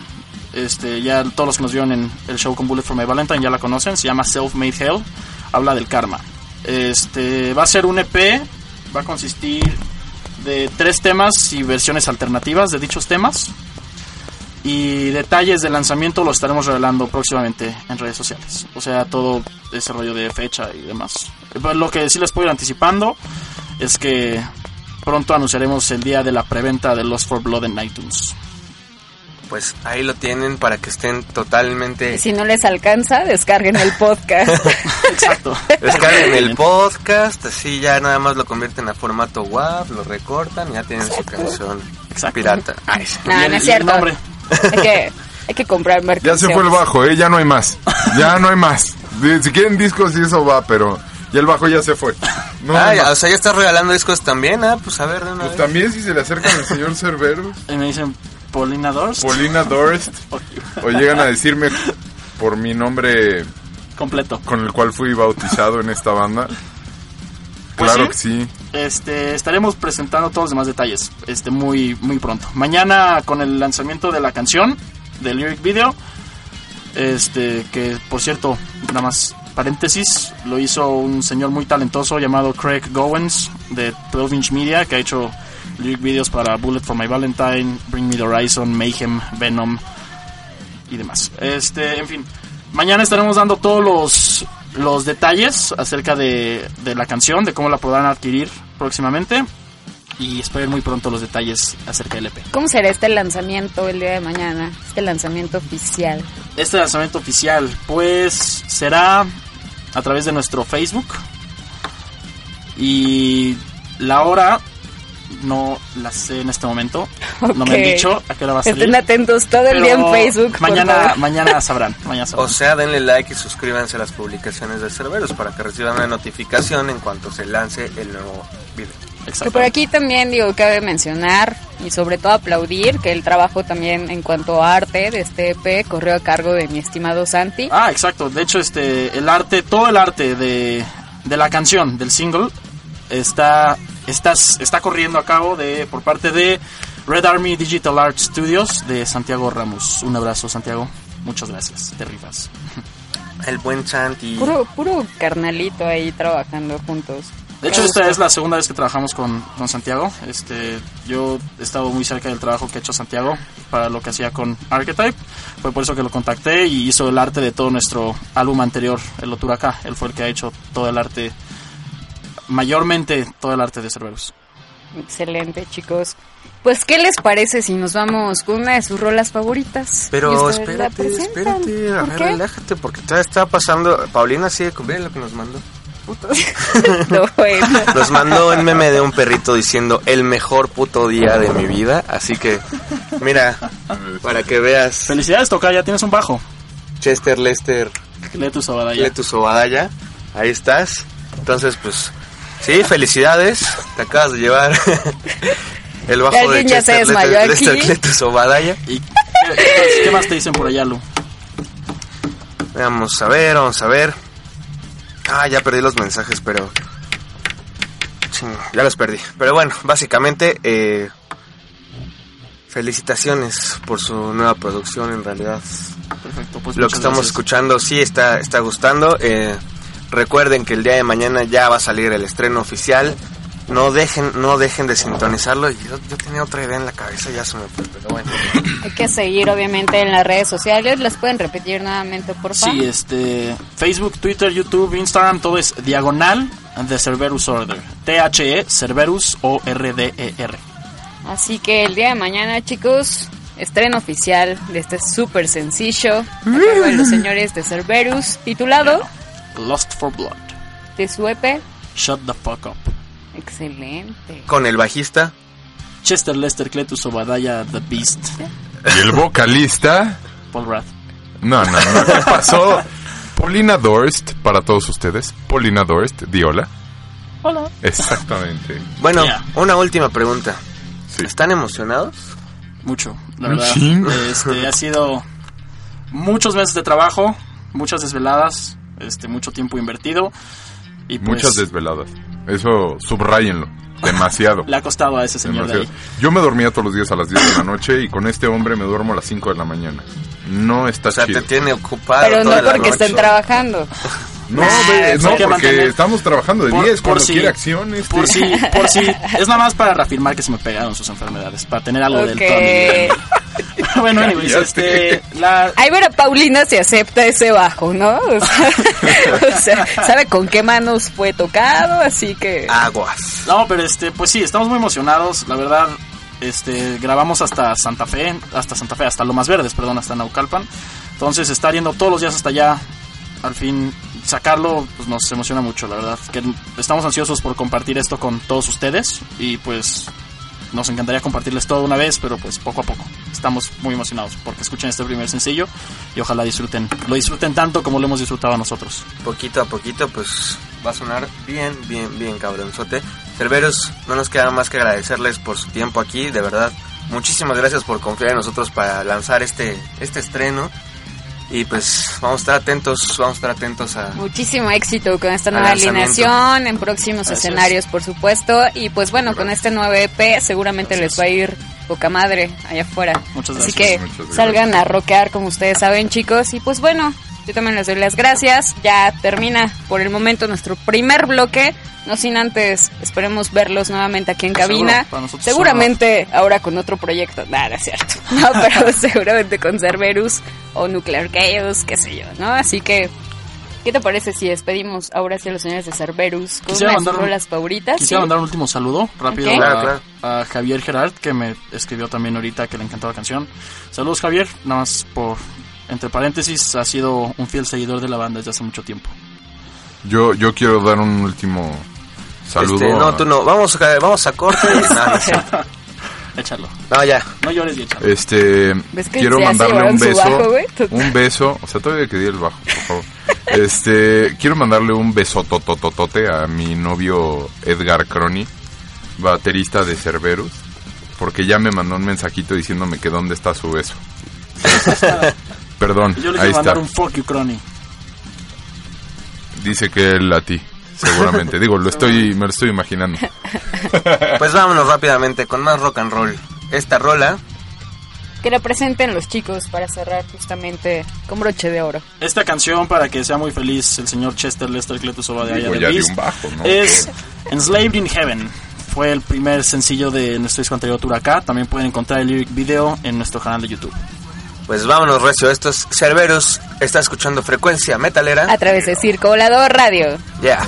[SPEAKER 5] este, ya todos los que nos vieron en el show con Bullet for My Valentine ya la conocen, se llama Self Made Hell, habla del karma. Este, va a ser un EP, va a consistir de tres temas y versiones alternativas de dichos temas. Y detalles del lanzamiento lo estaremos revelando próximamente en redes sociales. O sea, todo ese rollo de fecha y demás. Pero Lo que sí les puedo ir anticipando es que pronto anunciaremos el día de la preventa de Lost for Blood en iTunes.
[SPEAKER 4] Pues ahí lo tienen para que estén totalmente...
[SPEAKER 2] Si no les alcanza, descarguen el podcast.
[SPEAKER 5] Exacto.
[SPEAKER 4] Descarguen el podcast, así ya nada más lo convierten a formato WAV, lo recortan y ya tienen su canción
[SPEAKER 5] Exacto.
[SPEAKER 4] pirata. Ay, sí.
[SPEAKER 2] No,
[SPEAKER 5] Y el-
[SPEAKER 2] no es
[SPEAKER 5] y
[SPEAKER 2] cierto. Hay que, hay que comprar
[SPEAKER 6] Ya se fue el bajo, ¿eh? Ya no hay más. Ya no hay más. Si quieren discos, sí, eso va, pero ya el bajo ya se fue. No
[SPEAKER 4] Ah, ya, o sea, ya estás regalando discos también, ah, pues a ver de una
[SPEAKER 6] Pues
[SPEAKER 4] vez.
[SPEAKER 6] también si se le acercan al señor Cerberus,
[SPEAKER 5] Y me dicen Paulina Dorst.
[SPEAKER 6] Paulina Dorst, o llegan a decirme por mi nombre
[SPEAKER 5] Completo.
[SPEAKER 6] con el cual fui bautizado en esta banda.
[SPEAKER 5] Pues
[SPEAKER 6] Claro
[SPEAKER 5] sí.
[SPEAKER 6] que sí.
[SPEAKER 5] Este, estaremos presentando todos los demás detalles este, muy, muy pronto. Mañana con el lanzamiento de la canción, del lyric video, este, que por cierto, nada más paréntesis, lo hizo un señor muy talentoso llamado Craig Gowens de 12 Inch Media, que ha hecho lyric videos para Bullet for My Valentine, Bring Me the Horizon, Mayhem, Venom y demás. Este, en fin, mañana estaremos dando todos los, los detalles acerca de, de la canción, de cómo la podrán adquirir próximamente. Y esperen muy pronto los detalles acerca del EP.
[SPEAKER 2] ¿Cómo será este lanzamiento el día de mañana? Este lanzamiento oficial.
[SPEAKER 5] Este lanzamiento oficial, pues será a través de nuestro Facebook. Y la hora no la sé en este momento. No me han dicho a qué hora va a salir.
[SPEAKER 2] Estén atentos todo el día en Facebook.
[SPEAKER 5] Mañana, mañana sabrán. Mañana
[SPEAKER 4] O sea, denle like y suscríbanse a las publicaciones de Cerberus para que reciban una notificación en cuanto se lance el nuevo video.
[SPEAKER 2] Que
[SPEAKER 5] Exacto.
[SPEAKER 2] por aquí también digo cabe mencionar y sobre todo aplaudir que el trabajo también en cuanto a arte de este EP corrió a cargo de mi estimado Santi.
[SPEAKER 5] Ah, exacto. De hecho, este, el arte, todo el arte de, de la canción, del single, está estás, está corriendo a cabo de, por parte de Red Army Digital Art Studios de Santiago Ramos. Un abrazo, Santiago. Muchas gracias. Te rifas.
[SPEAKER 4] El buen Santi.
[SPEAKER 2] Puro, puro carnalito ahí trabajando juntos.
[SPEAKER 5] De hecho, esta es la segunda vez que trabajamos con, con Santiago. Este, yo he estado muy cerca del trabajo que ha hecho Santiago para lo que hacía con Archetype. Fue por eso que lo contacté y hizo el arte de todo nuestro álbum anterior, El Oturacá. Él fue el que ha hecho todo el arte, mayormente todo el arte de Cerberus.
[SPEAKER 2] Excelente, chicos. Pues, ¿qué les parece si nos vamos con una de sus rolas favoritas?
[SPEAKER 4] Pero espérate, espérate, a
[SPEAKER 2] ¿Por
[SPEAKER 4] ver,
[SPEAKER 2] qué?
[SPEAKER 4] relájate, porque todavía está pasando. Paulina sigue con lo que nos mandó.
[SPEAKER 2] No, bueno.
[SPEAKER 4] Nos mandó un meme de un perrito diciendo el mejor puto día de mi vida. Así que, mira, para que veas,
[SPEAKER 5] Felicidades, Toca, ya tienes un bajo.
[SPEAKER 4] Chester Lester
[SPEAKER 5] Lee tu sobadaya.
[SPEAKER 4] Letu Sobadaya, ahí estás. Entonces, pues, sí, felicidades. Te acabas de llevar el bajo de
[SPEAKER 2] ya se
[SPEAKER 4] Chester Lester,
[SPEAKER 2] aquí.
[SPEAKER 4] Lester.
[SPEAKER 5] ¿Y qué, más, te dicen por allá, Lu?
[SPEAKER 4] Vamos a ver, vamos a ver. Ah, ya perdí los mensajes, pero... Ya los perdí. Pero bueno, básicamente, eh, felicitaciones por su nueva producción, en realidad.
[SPEAKER 5] Perfecto, pues
[SPEAKER 4] Lo que estamos
[SPEAKER 5] gracias.
[SPEAKER 4] escuchando sí está, está gustando. Eh, recuerden que el día de mañana ya va a salir el estreno oficial. No dejen, no dejen de sintonizarlo. Yo, yo tenía otra idea en la cabeza, ya se me fue, pero bueno.
[SPEAKER 2] Hay que seguir, obviamente, en las redes sociales. ¿Las pueden repetir nuevamente, por favor?
[SPEAKER 5] Sí, este, Facebook, Twitter, YouTube, Instagram, todo es diagonal de Cerberus Order. T-H-E, Cerberus O-R-D-E-R.
[SPEAKER 2] Así que el día de mañana, chicos, estreno oficial de este súper sencillo
[SPEAKER 5] Mm.
[SPEAKER 2] los señores de Cerberus, titulado
[SPEAKER 5] Lost for Blood.
[SPEAKER 2] de su EP.
[SPEAKER 5] Shut the fuck up.
[SPEAKER 2] Excelente.
[SPEAKER 4] Con el bajista,
[SPEAKER 5] Chester Lester Cletus Obadiah The Beast.
[SPEAKER 6] Y el vocalista.
[SPEAKER 5] Paul Rath.
[SPEAKER 6] No, no, no. ¿Qué pasó? Paulina Dorst, para todos ustedes. Paulina Dorst, Diola.
[SPEAKER 5] Hola.
[SPEAKER 6] Exactamente.
[SPEAKER 4] Bueno, una última pregunta.
[SPEAKER 6] Sí.
[SPEAKER 4] ¿Están emocionados?
[SPEAKER 5] Mucho, la verdad. Este, ha sido muchos meses de trabajo, muchas desveladas, este, mucho tiempo invertido. Y pues
[SPEAKER 6] Muchas desveladas. Eso, subrayenlo. Demasiado.
[SPEAKER 5] le ha costado a ese señor de
[SPEAKER 6] Demasiado.
[SPEAKER 5] ahí.
[SPEAKER 6] Yo me dormía todos los días a las 10 de la noche y con este hombre me duermo a las 5 de la mañana. No está
[SPEAKER 4] O sea,
[SPEAKER 6] chido.
[SPEAKER 4] te tiene ocupado
[SPEAKER 2] Pero no
[SPEAKER 4] la
[SPEAKER 2] porque
[SPEAKER 4] noche.
[SPEAKER 2] estén trabajando.
[SPEAKER 6] No, ve- no porque
[SPEAKER 5] mantener-
[SPEAKER 6] estamos trabajando de
[SPEAKER 5] Por-
[SPEAKER 6] 10
[SPEAKER 5] por
[SPEAKER 6] cuando
[SPEAKER 5] si-
[SPEAKER 6] quiere acción. Este.
[SPEAKER 5] Por si, por si, es nada más para reafirmar que se me pegaron sus enfermedades, para tener algo del
[SPEAKER 2] Ok.
[SPEAKER 5] Tommy. bueno, anyways, este, la,
[SPEAKER 2] Ahí ver a Paulina si acepta ese bajo, ¿no? O sea, o sea, sabe con qué manos fue tocado, así que...
[SPEAKER 4] Aguas.
[SPEAKER 5] No, pero este, pues sí, estamos muy emocionados, la verdad. Este, grabamos hasta Santa Fe, hasta Santa Fe, hasta Lomas Verdes, perdón, hasta Naucalpan. Entonces, estar yendo todos los días hasta allá, al fin sacarlo, pues nos emociona mucho, la verdad. Que estamos ansiosos por compartir esto con todos ustedes y pues nos encantaría compartirles todo una vez, pero pues poco a poco. Estamos muy emocionados porque escuchen este primer sencillo y ojalá disfruten, lo disfruten tanto como lo hemos disfrutado nosotros.
[SPEAKER 4] Poquito a poquito, pues va a sonar bien, bien, bien cabronzote. Cerberus, no nos queda más que agradecerles por su tiempo aquí, de verdad. Muchísimas gracias por confiar en nosotros para lanzar este, este estreno. Y pues vamos a estar atentos, vamos a estar atentos a...
[SPEAKER 2] Muchísimo éxito con esta nueva alineación, en próximos
[SPEAKER 5] Gracias.
[SPEAKER 2] escenarios, por supuesto. Y pues bueno, con este nuevo EP seguramente les va a ir poca madre allá afuera.
[SPEAKER 5] Muchas
[SPEAKER 2] Así
[SPEAKER 5] gracias.
[SPEAKER 2] que
[SPEAKER 6] Muchas gracias.
[SPEAKER 2] salgan a rockear como ustedes saben, chicos. Y pues bueno, yo también les doy las gracias. Ya termina por el momento nuestro primer bloque. No sin antes, esperemos verlos nuevamente aquí en cabina. Seguramente ahora con otro proyecto. Nada, es cierto. No, pero seguramente con Cerberus o Nuclear Chaos, qué sé yo, ¿no? Así que, ¿qué te parece si despedimos ahora sí a los señores de Cerberus con
[SPEAKER 5] Quisiera
[SPEAKER 2] una de sus
[SPEAKER 5] mandar un-
[SPEAKER 2] rolas favoritas?
[SPEAKER 5] Quisiera
[SPEAKER 2] ¿sí?
[SPEAKER 5] mandar un último saludo rápido
[SPEAKER 2] Ok.
[SPEAKER 5] a,
[SPEAKER 4] Claro, claro.
[SPEAKER 5] a Javier Gerard, que me escribió también ahorita que le encantó la canción. Saludos Javier, nada más por, entre paréntesis, ha sido un fiel seguidor de la banda desde hace mucho tiempo.
[SPEAKER 6] Yo, yo quiero dar un último saludo.
[SPEAKER 4] Este, no,
[SPEAKER 6] a-
[SPEAKER 4] tú no, vamos a, vamos a corte. no, no.
[SPEAKER 5] Échalo.
[SPEAKER 4] Ya.
[SPEAKER 5] No llores y échalo.
[SPEAKER 6] Este,
[SPEAKER 2] ¿Ves que
[SPEAKER 6] quiero mandarle un beso.
[SPEAKER 2] bajo, güey?
[SPEAKER 6] un beso, o sea, todavía que di el bajo, por favor. Este, quiero mandarle un beso totototote a mi novio Edgar Crony, baterista de Cerberus, porque ya me mandó un mensajito diciéndome que dónde está su beso. Perdón,
[SPEAKER 5] yo le
[SPEAKER 6] ahí
[SPEAKER 5] quiero
[SPEAKER 6] está.
[SPEAKER 5] mandar un fuck you, Crony.
[SPEAKER 6] Dice que él a ti. seguramente. Digo, lo estoy, me lo estoy imaginando.
[SPEAKER 4] Pues vámonos rápidamente con más rock and roll. Esta rola
[SPEAKER 2] Que la presenten los chicos para cerrar justamente con broche de oro.
[SPEAKER 5] Esta canción, para que sea muy feliz el señor Chester Lester Cletusoba de
[SPEAKER 6] Digo,
[SPEAKER 5] Aya de Beast,
[SPEAKER 6] un bajo, ¿no?
[SPEAKER 5] es Enslaved in Heaven. Fue el primer sencillo de nuestro disco anterior Tour acá. También pueden encontrar el lyric video en nuestro canal de YouTube.
[SPEAKER 4] Pues vámonos, Recio. Esto es Cerberus. Está escuchando frecuencia metalera.
[SPEAKER 2] A través de Circo Volador Radio.
[SPEAKER 4] Ya.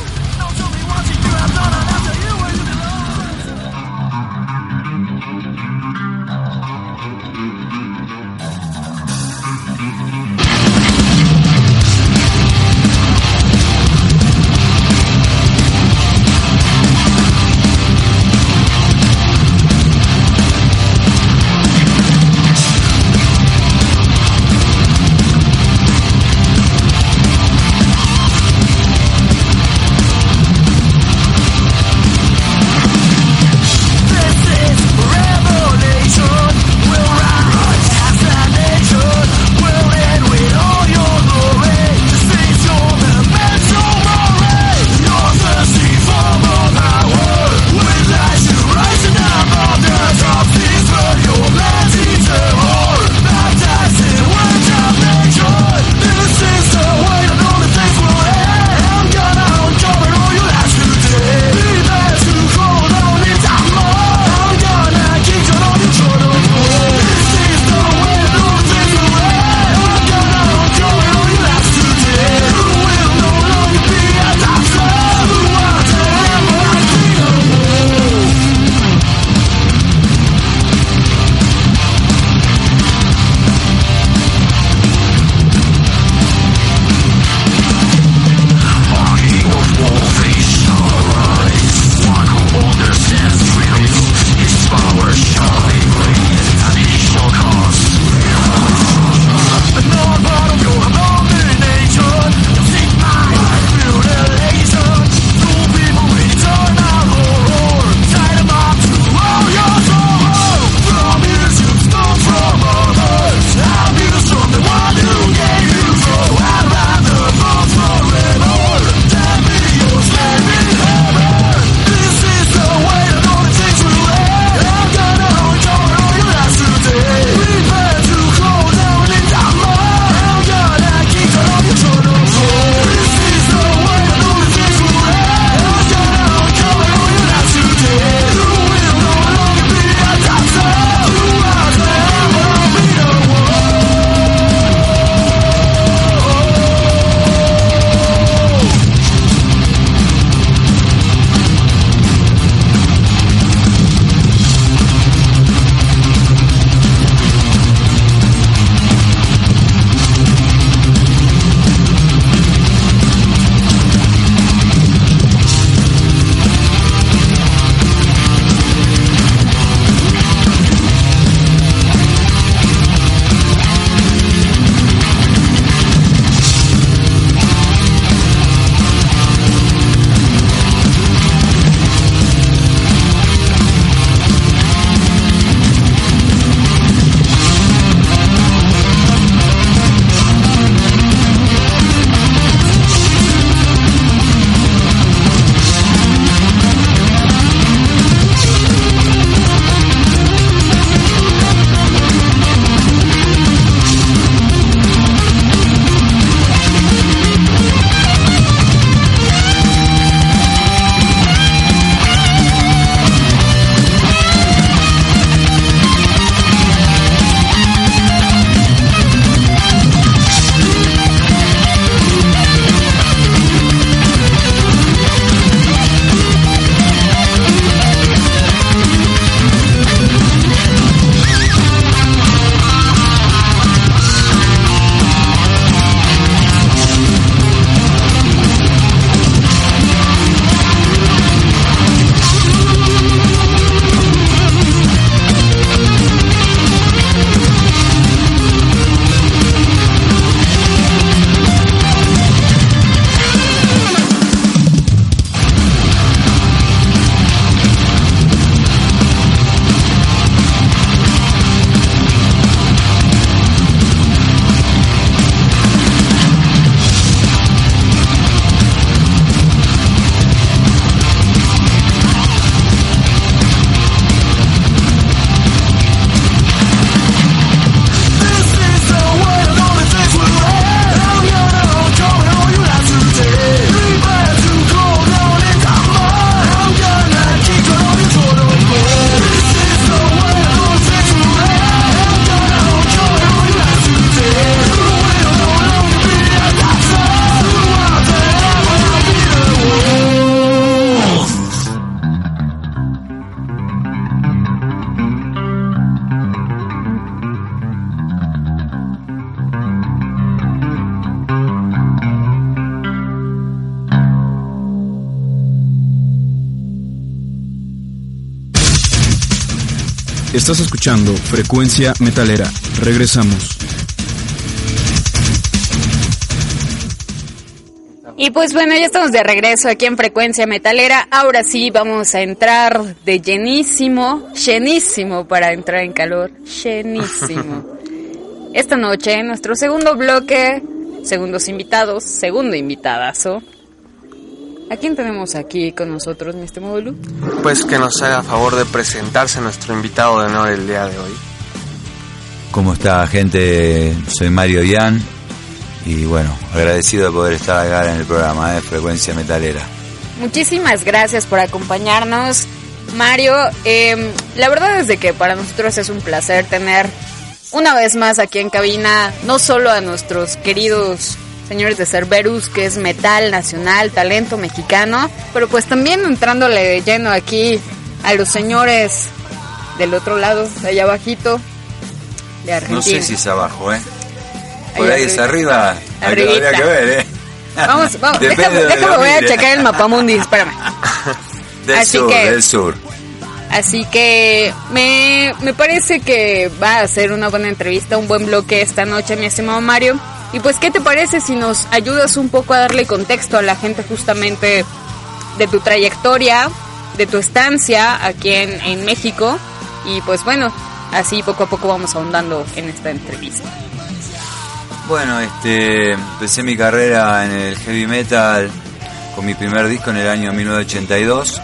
[SPEAKER 1] Estás escuchando Frecuencia Metalera. Regresamos.
[SPEAKER 2] Y pues bueno, ya estamos de regreso aquí en Frecuencia Metalera. Ahora sí vamos a entrar de llenísimo, llenísimo para entrar en calor, llenísimo. Esta noche, nuestro segundo bloque, segundos invitados, segundo invitadazo. ¿A quién tenemos aquí con nosotros, mi estimado Lu?
[SPEAKER 4] Pues que nos haga favor de presentarse nuestro invitado de honor el día de hoy.
[SPEAKER 7] ¿Cómo está, gente? Soy Mario Ian y bueno, agradecido de poder estar acá en el programa de Frecuencia Metalera.
[SPEAKER 2] Muchísimas gracias por acompañarnos, Mario. Eh, la verdad es de que para nosotros es un placer tener una vez más aquí en cabina no solo a nuestros queridos señores de Cerberus, que es metal nacional, talento mexicano, pero pues también entrándole de lleno aquí a los señores del otro lado, de allá abajito, de Argentina.
[SPEAKER 7] No sé si es abajo, ¿eh? Por ahí, es arriba.
[SPEAKER 2] Arribita.
[SPEAKER 7] Habría que ver, ¿eh?
[SPEAKER 2] Vamos, vamos, déjame,
[SPEAKER 7] de
[SPEAKER 2] déjame voy a checar el mapamundi, espérame.
[SPEAKER 7] Del
[SPEAKER 2] Así
[SPEAKER 7] sur,
[SPEAKER 2] que-
[SPEAKER 7] del sur.
[SPEAKER 2] Así que me, me parece que va a ser una buena entrevista, un buen bloque esta noche, mi estimado Mario. Y pues, ¿qué te parece si nos ayudas un poco a darle contexto a la gente justamente de tu trayectoria, de tu estancia aquí en, México? Y pues bueno, así poco a poco vamos ahondando en esta entrevista.
[SPEAKER 7] Bueno, este, empecé mi carrera en el heavy metal con mi primer disco en el año 1982,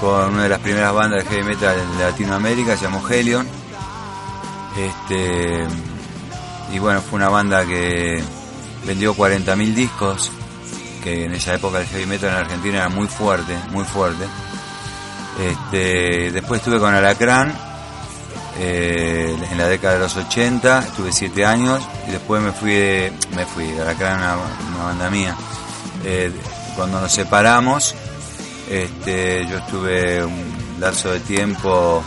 [SPEAKER 7] con una de las primeras bandas de heavy metal en Latinoamérica, se llamó Helion. Este, y bueno, fue una banda que vendió 40.000 discos, que en esa época el heavy metal en Argentina era muy fuerte, muy fuerte. Este, después estuve con Alacrán, eh, en la década de los 80, estuve 7 años y después me fui de, me fui Alacrán, una, una banda mía. Eh, cuando nos separamos, este, yo estuve un lapso de tiempo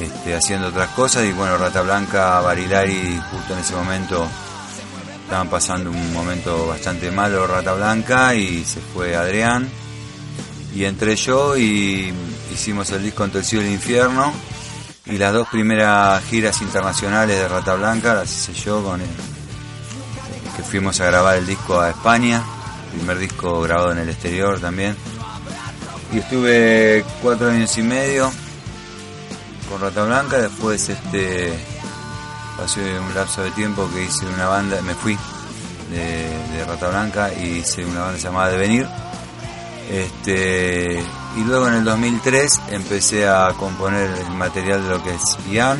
[SPEAKER 7] este, haciendo otras cosas y bueno, Rata Blanca, Barilari, justo en ese momento estaban pasando un momento bastante malo Rata Blanca y se fue Adrián y entré yo y hicimos el disco Entre el cielo y el infierno y las dos primeras giras internacionales de Rata Blanca las hice yo con el, que fuimos a grabar el disco a España, primer disco grabado en el exterior también. Y estuve cuatro años y medio Rata Blanca, después este pasé un lapso de tiempo que hice una banda, me fui de, de Rata Blanca y hice una banda llamada Devenir. Este, y luego en el 2003 empecé a componer el material de lo que es Ian.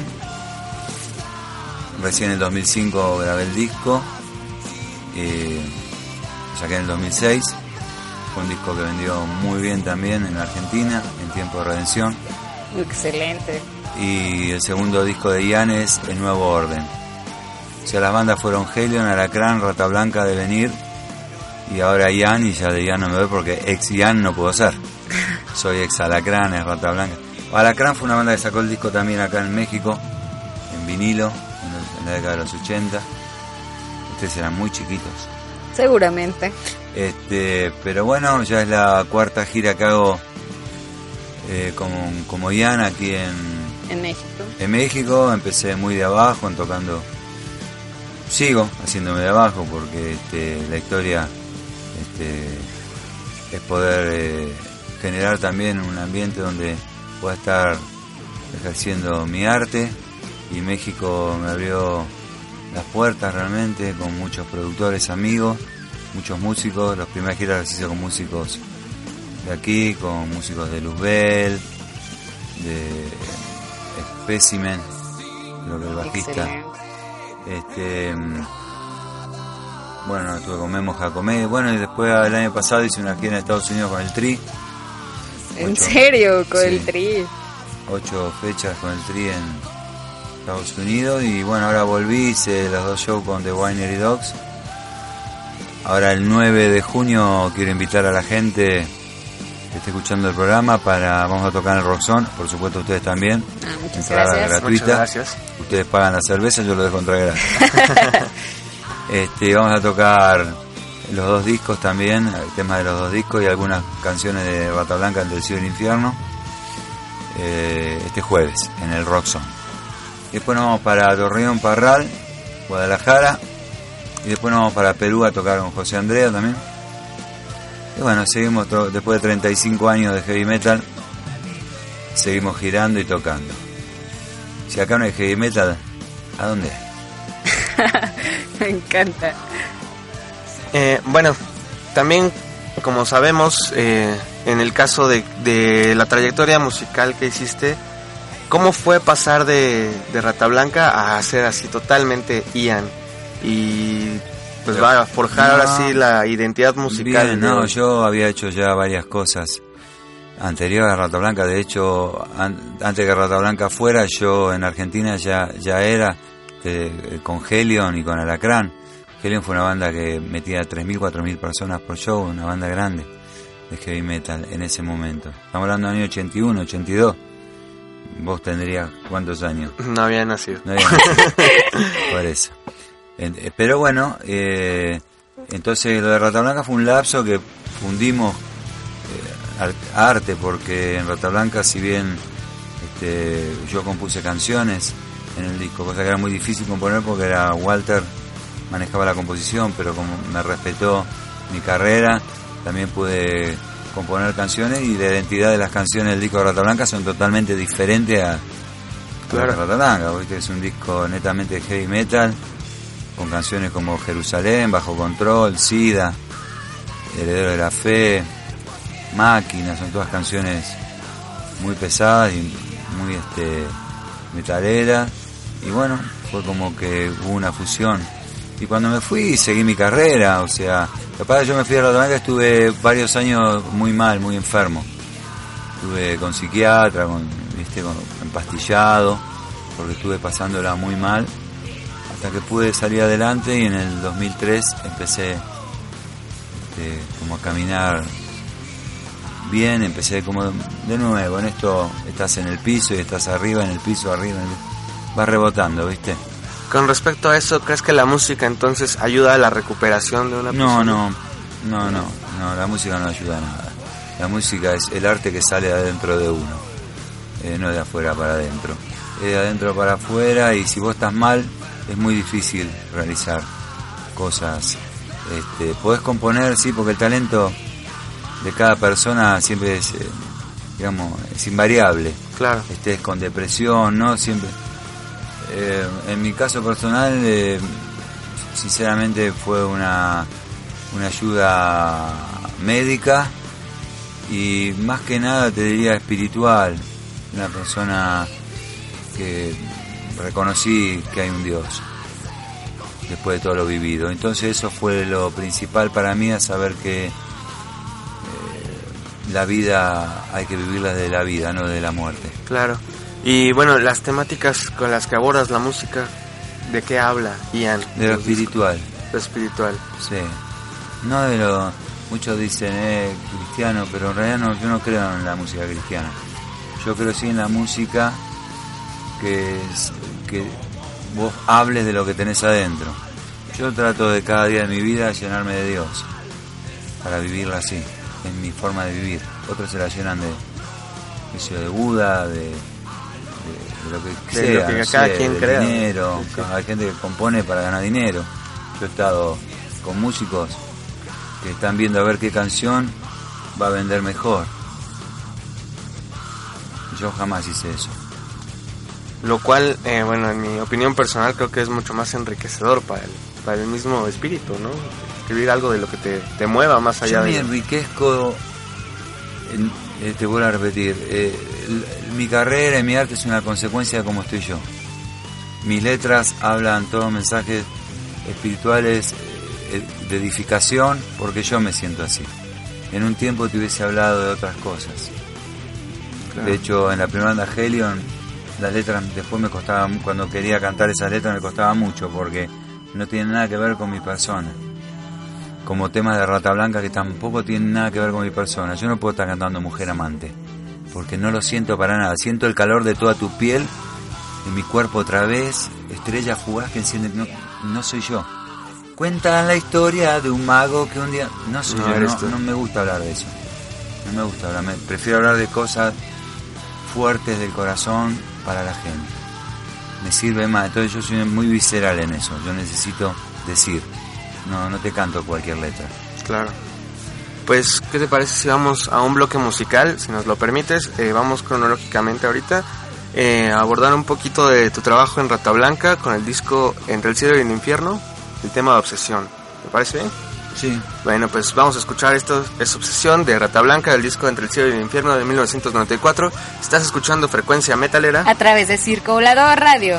[SPEAKER 7] Recién en el 2005 grabé el disco. Eh, saqué en el 2006. Fue un disco que vendió muy bien también en Argentina, en tiempo de redención.
[SPEAKER 2] Excelente.
[SPEAKER 7] Y el segundo disco de Ian es El Nuevo Orden. O sea, las bandas fueron Helion, Alacrán, Rata Blanca, Devenir y ahora Ian y ya de Ian no me voy porque ex Ian no puedo ser. Soy ex Alacrán, es Rata Blanca. Alacrán fue una banda que sacó el disco también acá en México, en vinilo, en, en la década de los 80. Ustedes eran muy chiquitos.
[SPEAKER 2] Seguramente.
[SPEAKER 7] Este, pero bueno, ya es la cuarta gira que hago eh, como, como Ian aquí en,
[SPEAKER 2] En México.
[SPEAKER 7] en México. Empecé muy de abajo, tocando. Sigo haciéndome de abajo porque este, la historia este, es poder eh, generar también un ambiente donde pueda estar ejerciendo mi arte. Y México me abrió las puertas realmente con muchos productores amigos, muchos músicos. Las primeras giras las hice con músicos de aquí, con músicos de Luzbel, de Specimen, creo que el bajista. Este, mm, bueno, estuve con Memo Jacomé. Bueno, y después el año pasado hice una gira en Estados Unidos con el Tri.
[SPEAKER 2] En
[SPEAKER 7] Ocho.
[SPEAKER 2] serio, con
[SPEAKER 7] Sí.
[SPEAKER 2] el tri.
[SPEAKER 7] Ocho fechas con el Tri en Estados Unidos. Y bueno, ahora volví, hice los dos shows con The Winery Dogs. Ahora el 9 de junio quiero invitar a la gente que esté escuchando el programa para, vamos a tocar en el Roxon, por supuesto ustedes también.
[SPEAKER 2] Ah, muchas
[SPEAKER 7] Entrada
[SPEAKER 2] gracias.
[SPEAKER 7] gratuita.
[SPEAKER 4] Muchas gracias.
[SPEAKER 7] Ustedes pagan la cerveza, yo lo dejo entrar gratis. este, vamos a tocar los dos discos también, el tema de los dos discos y algunas canciones de Rata Blanca entre el cielo y el infierno. eh, este jueves en el Roxon. Después nos vamos para Torreón, Parral, Guadalajara. Y después nos vamos para Perú a tocar con José Andrea también. Y bueno, seguimos después de 35 años de heavy metal, seguimos girando y tocando. Si acá no hay heavy metal, ¿a dónde?
[SPEAKER 2] Me encanta.
[SPEAKER 4] Eh, bueno, también como sabemos, eh, en el caso de, de, la trayectoria musical que hiciste, ¿cómo fue pasar de, de Rata Blanca a ser así totalmente Ian? Y pues va a forjar ahora sí la identidad musical.
[SPEAKER 7] Bien, no, yo había hecho ya varias cosas anterior a Rata Blanca. De hecho, antes que Rata Blanca fuera, yo en Argentina ya, ya era con Helion y con Alacrán. Helion fue una banda que metía 3.000, 4.000 personas por show, una banda grande de heavy metal en ese momento. Estamos hablando del año 81, 82. Vos tendrías cuántos años?
[SPEAKER 4] No había nacido.
[SPEAKER 7] No había nacido. por eso. Eh, pero bueno, eh, entonces lo de Rata Blanca fue un lapso que fundimos eh, arte, porque en Rata Blanca, si bien este, yo compuse canciones en el disco, cosa que era muy difícil componer porque era Walter manejaba la composición, pero como me respetó mi carrera, también pude componer canciones y la identidad de las canciones del disco de Rata Blanca son totalmente diferentes a, claro. Rata Blanca, es un disco netamente heavy metal con canciones como Jerusalén, Bajo Control, Sida, Heredero de la Fe, Máquina, son todas canciones muy pesadas y muy este metaleras y bueno, fue como que hubo una fusión. Y cuando me fui seguí mi carrera, o sea, capaz yo me fui a la Blanca estuve varios años muy mal, muy enfermo. Estuve con psiquiatra, con, ¿viste? con empastillado, porque estuve pasándola muy mal hasta que pude salir adelante y en el 2003 empecé este, como a caminar bien, empecé como de nuevo, en esto estás en el piso y estás arriba, en el piso, arriba, vas rebotando, ¿viste?
[SPEAKER 4] Con respecto a eso, ¿crees que la música entonces ayuda a la recuperación de una
[SPEAKER 7] persona? No, no, no, no, no, la música no ayuda a nada. La música es el arte que sale de adentro de uno, eh, no de afuera para adentro. Es de adentro para afuera y si vos estás mal, es muy difícil realizar cosas. Este, podés componer, sí, porque el talento de cada persona siempre es, eh, digamos, es invariable.
[SPEAKER 4] Claro.
[SPEAKER 7] Estés con depresión, ¿no? Siempre. Eh, en mi caso personal, eh, sinceramente fue una, una ayuda médica y más que nada te diría espiritual. Una persona que reconocí que hay un Dios después de todo lo vivido. Entonces eso fue lo principal para mí, a saber que eh, la vida hay que vivirla de la vida, no de la muerte.
[SPEAKER 4] Claro. Y bueno, las temáticas con las que abordas la música, ¿de qué habla, Ian?
[SPEAKER 7] De lo espiritual.
[SPEAKER 4] Lo espiritual.
[SPEAKER 7] Sí. No de lo... Muchos dicen, eh, cristiano, pero en realidad no, yo no creo en la música cristiana. Yo creo sí en la música que, que vos hables de lo que tenés adentro. Yo trato de cada día de mi vida llenarme de Dios, para vivirla así, en mi forma de vivir. Otros se la llenan de, de Buda, de, lo que sea,
[SPEAKER 4] que cada quien crea.
[SPEAKER 7] dinero, hay gente que compone para ganar dinero. Yo he estado con músicos que están viendo a ver qué canción va a vender mejor. Yo jamás hice eso
[SPEAKER 4] lo cual, eh, bueno, en mi opinión personal creo que es mucho más enriquecedor para el, para el mismo espíritu, ¿no? Escribir algo de lo que te, te mueva más allá
[SPEAKER 7] Yo
[SPEAKER 4] de...
[SPEAKER 7] me enriquezco, eh, te vuelvo a repetir, eh, mi carrera y mi arte es una consecuencia de cómo estoy yo. Mis letras hablan todos mensajes espirituales de edificación porque yo me siento así. En un tiempo te hubiese hablado de otras cosas. De hecho, en la primera banda Helion las letras después me costaban, cuando quería cantar esas letras me costaba mucho porque no tienen nada que ver con mi persona. Como temas de Rata Blanca que tampoco tienen nada que ver con mi persona. Yo no puedo estar cantando Mujer Amante porque no lo siento para nada. Siento el calor de toda tu piel en mi cuerpo otra vez, estrella fugaz que enciende. No, no soy yo. Cuentan la historia de un mago que un día. No soy yo, no, no, me gusta hablar de eso. No me gusta hablar. prefiero hablar de cosas fuertes del corazón para la gente. Me sirve más, entonces yo soy muy visceral en eso, yo necesito decir, no, no te canto cualquier letra.
[SPEAKER 4] Claro. Pues, ¿qué te parece si vamos a un bloque musical? Si nos lo permites, eh, vamos cronológicamente ahorita eh, a abordar un poquito de tu trabajo en Rata Blanca con el disco Entre el cielo y el infierno, el tema de obsesión. ¿Te parece bien?
[SPEAKER 7] Sí.
[SPEAKER 4] Bueno, pues vamos a escuchar esto, es Obsesión de Rata Blanca, del disco Entre el cielo y el infierno de 1994. Estás escuchando Frecuencia Metalera.
[SPEAKER 8] A través de Circo Volador Radio.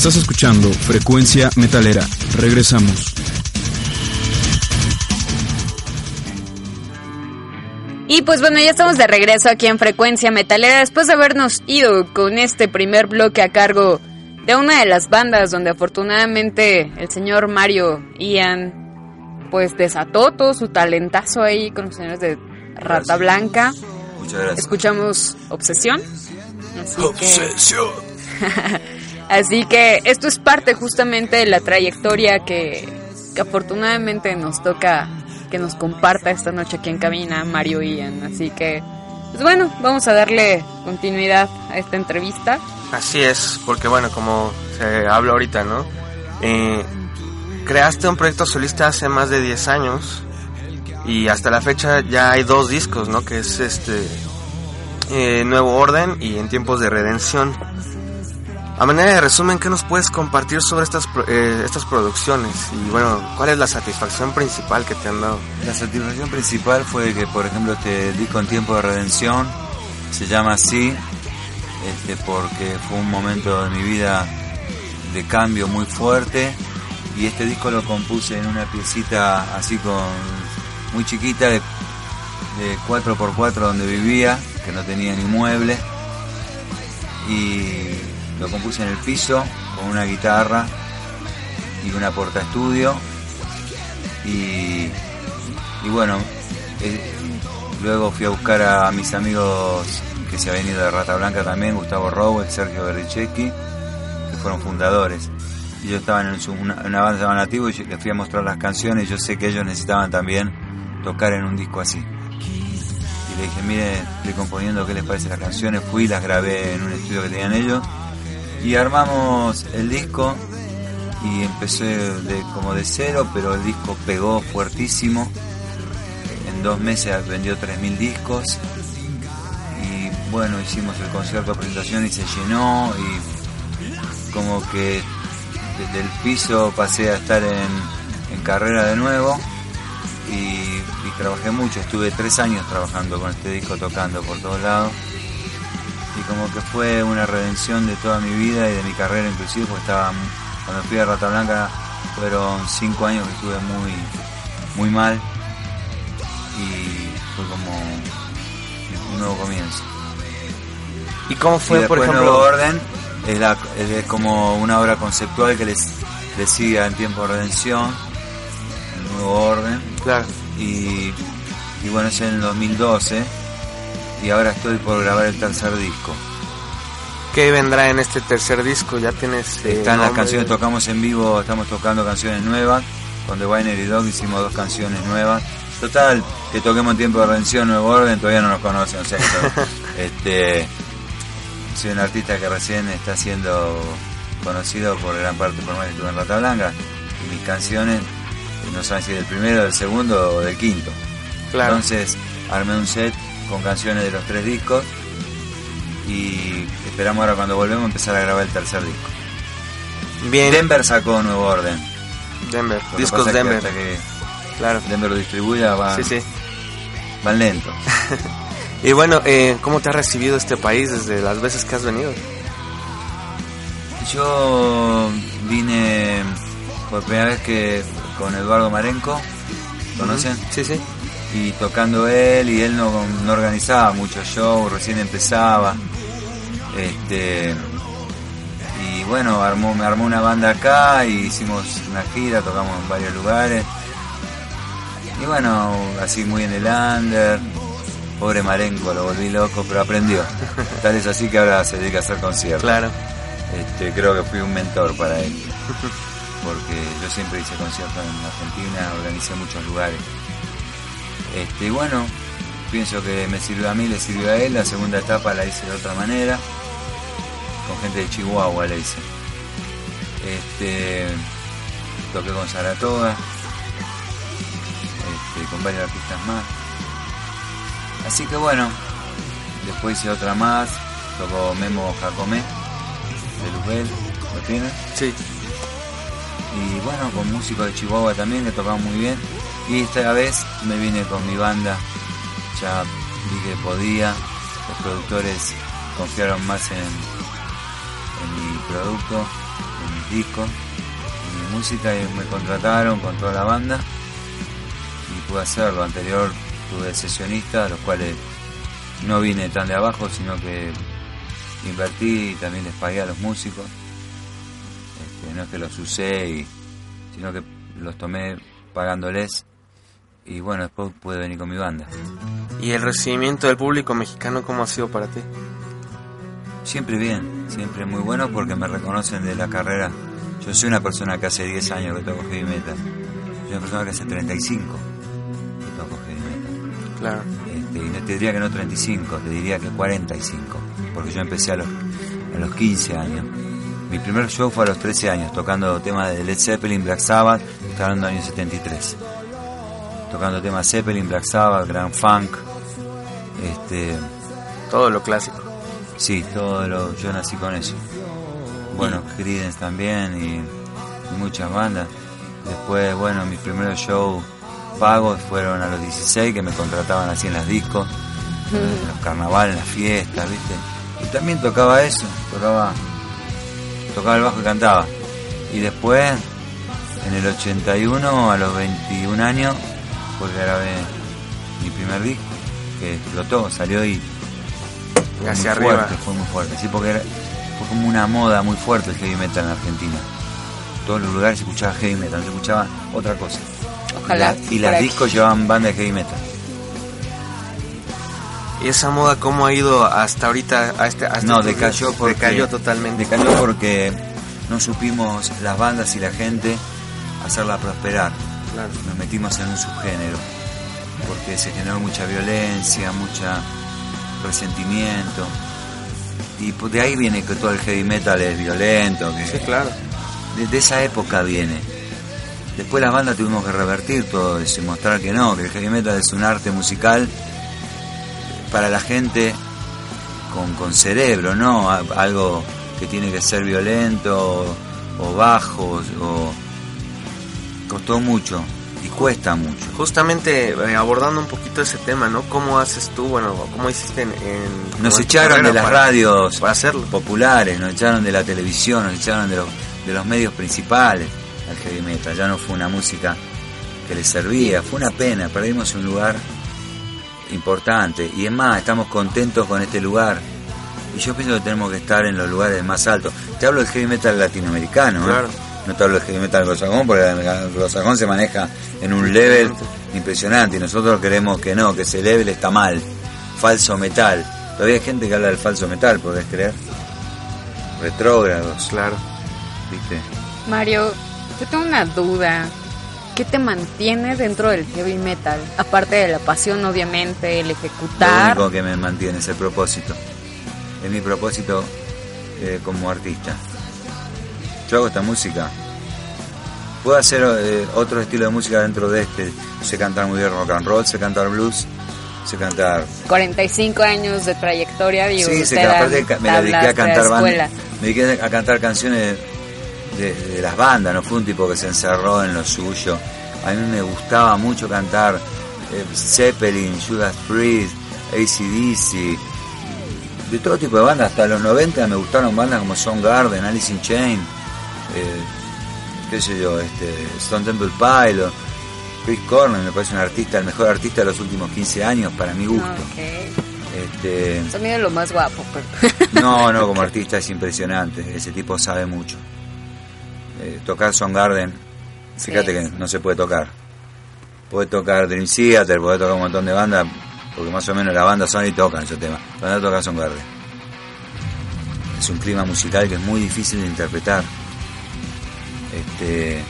[SPEAKER 1] Estás escuchando Frecuencia Metalera. Regresamos.
[SPEAKER 8] Y pues bueno, ya estamos de regreso aquí en Frecuencia Metalera después de habernos ido con este primer bloque a cargo de una de las bandas donde afortunadamente el señor Mario Ian pues desató todo su talentazo ahí con los señores de Rata Blanca.
[SPEAKER 7] Muchas gracias.
[SPEAKER 8] Escuchamos Obsesión. Así
[SPEAKER 4] Obsesión.
[SPEAKER 8] Que, así que esto es parte justamente de la trayectoria que, que afortunadamente nos toca que nos comparta esta noche aquí en cabina Mario Ian. Así que, pues bueno, vamos a darle continuidad a esta entrevista.
[SPEAKER 4] Así es, porque bueno, como se habla ahorita, ¿no? Eh, creaste un proyecto solista hace más de 10 años Y hasta la fecha ya hay dos discos, ¿no? Que es este eh, Nuevo Orden y En Tiempos de Redención. A manera de resumen, ¿qué nos puedes compartir sobre estas, eh, estas producciones? Y bueno, ¿cuál es la satisfacción principal que te han dado?
[SPEAKER 7] La satisfacción principal fue que, por ejemplo, este disco En Tiempo de Redención se llama así, este, porque fue un momento de mi vida de cambio muy fuerte y este disco lo compuse en una piecita así con muy chiquita de, de 4x4 donde vivía, que no tenía ni mueble y lo compuse en el piso con una guitarra y una porta estudio y, y bueno eh, luego fui a buscar a mis amigos que se habían ido de Rata Blanca también, Gustavo Rowell, Sergio Berrichecki, que fueron fundadores. Y yo estaba en una, una banda llamada Nativo y les fui a mostrar las canciones y yo sé que ellos necesitaban también tocar en un disco así. Y le dije, mire, estoy componiendo qué les parece las canciones, fui, las grabé en un estudio que tenían ellos y armamos el disco y empecé de, como de cero, pero el disco pegó fuertísimo. En dos meses vendió 3.000 discos. Bueno, hicimos el concierto de presentación y se llenó y como que desde el piso pasé a estar en, carrera de nuevo. Y, trabajé mucho, estuve tres años trabajando con este disco tocando por todos lados. y como que fue una redención de toda mi vida y de mi carrera inclusive porque estaba cuando fui a Rata Blanca fueron cinco años que estuve muy muy mal y fue como un nuevo comienzo.
[SPEAKER 4] ¿Y cómo fue,
[SPEAKER 7] por ejemplo? Nuevo Orden es, como una obra conceptual que les, les sigue en tiempo de redención, el Nuevo Orden.
[SPEAKER 4] Claro.
[SPEAKER 7] Y, y bueno, es en el 2012 y ahora estoy por grabar el tercer disco.
[SPEAKER 4] ¿Qué vendrá en este tercer disco? Ya tienes.
[SPEAKER 7] Eh, Están las canciones, tocamos en vivo, estamos tocando canciones nuevas. Con The Binary Dog hicimos dos canciones nuevas. Total, que toquemos en tiempo de redención, nuevo orden, todavía no nos conocen. O sea, este, soy un artista que recién está siendo conocido por gran parte por más que estuve en Rata Blanca y mis canciones no saben si del primero, del segundo o del quinto. Entonces armé un set con canciones de los tres discos y esperamos ahora cuando volvemos empezar a grabar el tercer disco.
[SPEAKER 4] Bien.
[SPEAKER 7] Denver sacó Nuevo Orden.
[SPEAKER 4] Denver, discos Denver.
[SPEAKER 7] Que claro. Denver lo distribuya,
[SPEAKER 4] sí, sí.
[SPEAKER 7] van lento.
[SPEAKER 4] Y bueno, eh, ¿cómo te ha recibido este país desde las veces que has venido?
[SPEAKER 7] Yo vine por primera vez que con Eduardo Marenco, ¿conocen?
[SPEAKER 4] Sí, sí.
[SPEAKER 7] Y tocando él, y él no, no organizaba muchos shows, recién empezaba. Este, y bueno, armó, me armó una banda acá y hicimos una gira, tocamos en varios lugares. Y bueno, así muy en el under, Pobre Marenco, lo volví loco, pero aprendió. Tal es así que ahora se dedica a hacer conciertos.
[SPEAKER 4] Claro.
[SPEAKER 7] Este, creo que fui un mentor para él. Porque yo siempre hice conciertos en Argentina, organicé muchos lugares. Este, y bueno, pienso que me sirvió a mí, le sirvió a él. La segunda etapa la hice de otra manera. Con gente de Chihuahua la hice. Este, toqué con Saratoga. Este, con varios artistas más. Así que bueno, después hice otra más, tocó Memo Jacomé, de Luzbel, ¿lo tienes?
[SPEAKER 4] Sí.
[SPEAKER 7] Y bueno, con músicos de Chihuahua también, que tocaban muy bien. Y esta vez me vine con mi banda, ya vi que podía, los productores confiaron más en, en mi producto, en mis discos, en mi música y me contrataron con toda la banda y pude hacerlo. Anterior tuve sesionistas, los cuales no vine tan de abajo, sino que invertí y también les pagué a los músicos. Este, no es que los usé, y, sino que los tomé pagándoles. Y bueno, después pude venir con mi banda.
[SPEAKER 4] ¿Y el recibimiento del público mexicano cómo ha sido para ti?
[SPEAKER 7] Siempre bien, siempre muy bueno porque me reconocen de la carrera. Yo soy una persona que hace 10 años que toco heavy metal. Soy una persona que hace 35
[SPEAKER 4] Claro.
[SPEAKER 7] Este, y no te diría que no 35, te diría que 45, porque yo empecé a los, a los 15 años. Mi primer show fue a los 13 años, tocando temas de Led Zeppelin, Black Sabbath, estaba hablando del año 73. Tocando temas Zeppelin, Black Sabbath, Grand Funk, este,
[SPEAKER 4] Todo lo clásico.
[SPEAKER 7] sí, todo lo, yo nací con eso. Bueno, Creedence también y, y muchas bandas. Después, bueno, mis primeros shows pagos fueron a los 16 que me contrataban así en las discos, en los carnavales, en las fiestas, ¿viste? Y también tocaba eso, tocaba, tocaba el bajo y cantaba. Y después, en el 81, a los 21 años, pues grabé mi primer disco, que explotó, salió y fue
[SPEAKER 4] Hacia
[SPEAKER 7] muy
[SPEAKER 4] arriba.
[SPEAKER 7] fuerte, fue muy fuerte, sí, porque era, fue como una moda muy fuerte el heavy metal en Argentina. Todos los lugares se escuchaba heavy metal, no se escuchaba otra cosa.
[SPEAKER 2] Ojalá.
[SPEAKER 7] Y, la- y las
[SPEAKER 2] aquí.
[SPEAKER 7] discos llevaban banda de heavy metal.
[SPEAKER 4] ¿Y esa moda cómo ha ido hasta ahorita? A este, hasta
[SPEAKER 7] No, decayó
[SPEAKER 4] días?
[SPEAKER 7] porque
[SPEAKER 4] Decayó totalmente.
[SPEAKER 7] Decayó porque no supimos las bandas y la gente hacerla prosperar.
[SPEAKER 4] Claro.
[SPEAKER 7] Nos metimos en un subgénero porque se generó mucha violencia, mucha resentimiento. Y de ahí viene que todo el heavy metal es violento, que
[SPEAKER 4] Sí, claro.
[SPEAKER 7] de, de esa época viene. Después las bandas tuvimos que revertir todo eso y mostrar que no, que el heavy metal es un arte musical para la gente con, con cerebro, no algo que tiene que ser violento o, o bajo o costó mucho y cuesta mucho.
[SPEAKER 4] Justamente eh, abordando un poquito ese tema, ¿no? ¿Cómo haces tú, bueno, cómo hiciste en... en-
[SPEAKER 7] Nos echaron de las
[SPEAKER 4] para-
[SPEAKER 7] radios
[SPEAKER 4] Para hacerlo.
[SPEAKER 7] populares, nos echaron de la televisión, nos echaron de los, de los medios principales al heavy metal. Ya no fue una música que les servía, fue una pena, perdimos un lugar importante. Y es más, estamos contentos con este lugar. Y yo pienso que tenemos que estar en los lugares más altos. Te hablo del heavy metal latinoamericano, ¿eh? No te hablo del heavy metal anglosajón, porque el anglosajón se maneja en un level impresionante. Y nosotros queremos que no, que ese level está mal. Falso metal. Todavía hay gente que habla del falso metal, ¿podés creer? Retrógrados,
[SPEAKER 4] Claro.
[SPEAKER 7] ¿viste?
[SPEAKER 2] Mario, yo tengo una duda. ¿Qué te mantiene dentro del heavy metal? Aparte de la pasión, obviamente, el
[SPEAKER 7] Lo
[SPEAKER 2] ejecutar.
[SPEAKER 7] único que me mantiene es el propósito. Es mi propósito eh, como artista. Yo hago esta música. Puedo hacer eh, otro estilo de música dentro de este. Sé cantar muy bien rock and roll, sé cantar blues, sé cantar
[SPEAKER 2] 45 años de trayectoria, digo,
[SPEAKER 7] Sí, sé aparte me dediqué a
[SPEAKER 2] de
[SPEAKER 7] cantar bandas, me dediqué a cantar canciones de, de las bandas, no fue un tipo que se encerró en lo suyo. A mí me gustaba mucho cantar eh, Zeppelin, Judas Priest, ACDC, de todo tipo de bandas, hasta los 90 me gustaron bandas como Soundgarden, Alice in Chains, qué sé yo, este, Stone Temple Pilot, Chris Cornell me parece un artista, el mejor artista de los últimos 15 años para mi gusto.
[SPEAKER 2] Ok.
[SPEAKER 7] Este,
[SPEAKER 2] Sonido lo más guapo, pero...
[SPEAKER 7] no, no, como artista es impresionante. Ese tipo sabe mucho. Eh, tocar Soundgarden, fíjate
[SPEAKER 2] Sí.
[SPEAKER 7] que no se puede tocar. Puede tocar Dream Theater, puede tocar un montón de bandas, porque más o menos las bandas son y tocan ese tema. No tocar Soundgarden. Es un clima musical que es muy difícil de interpretar. Este,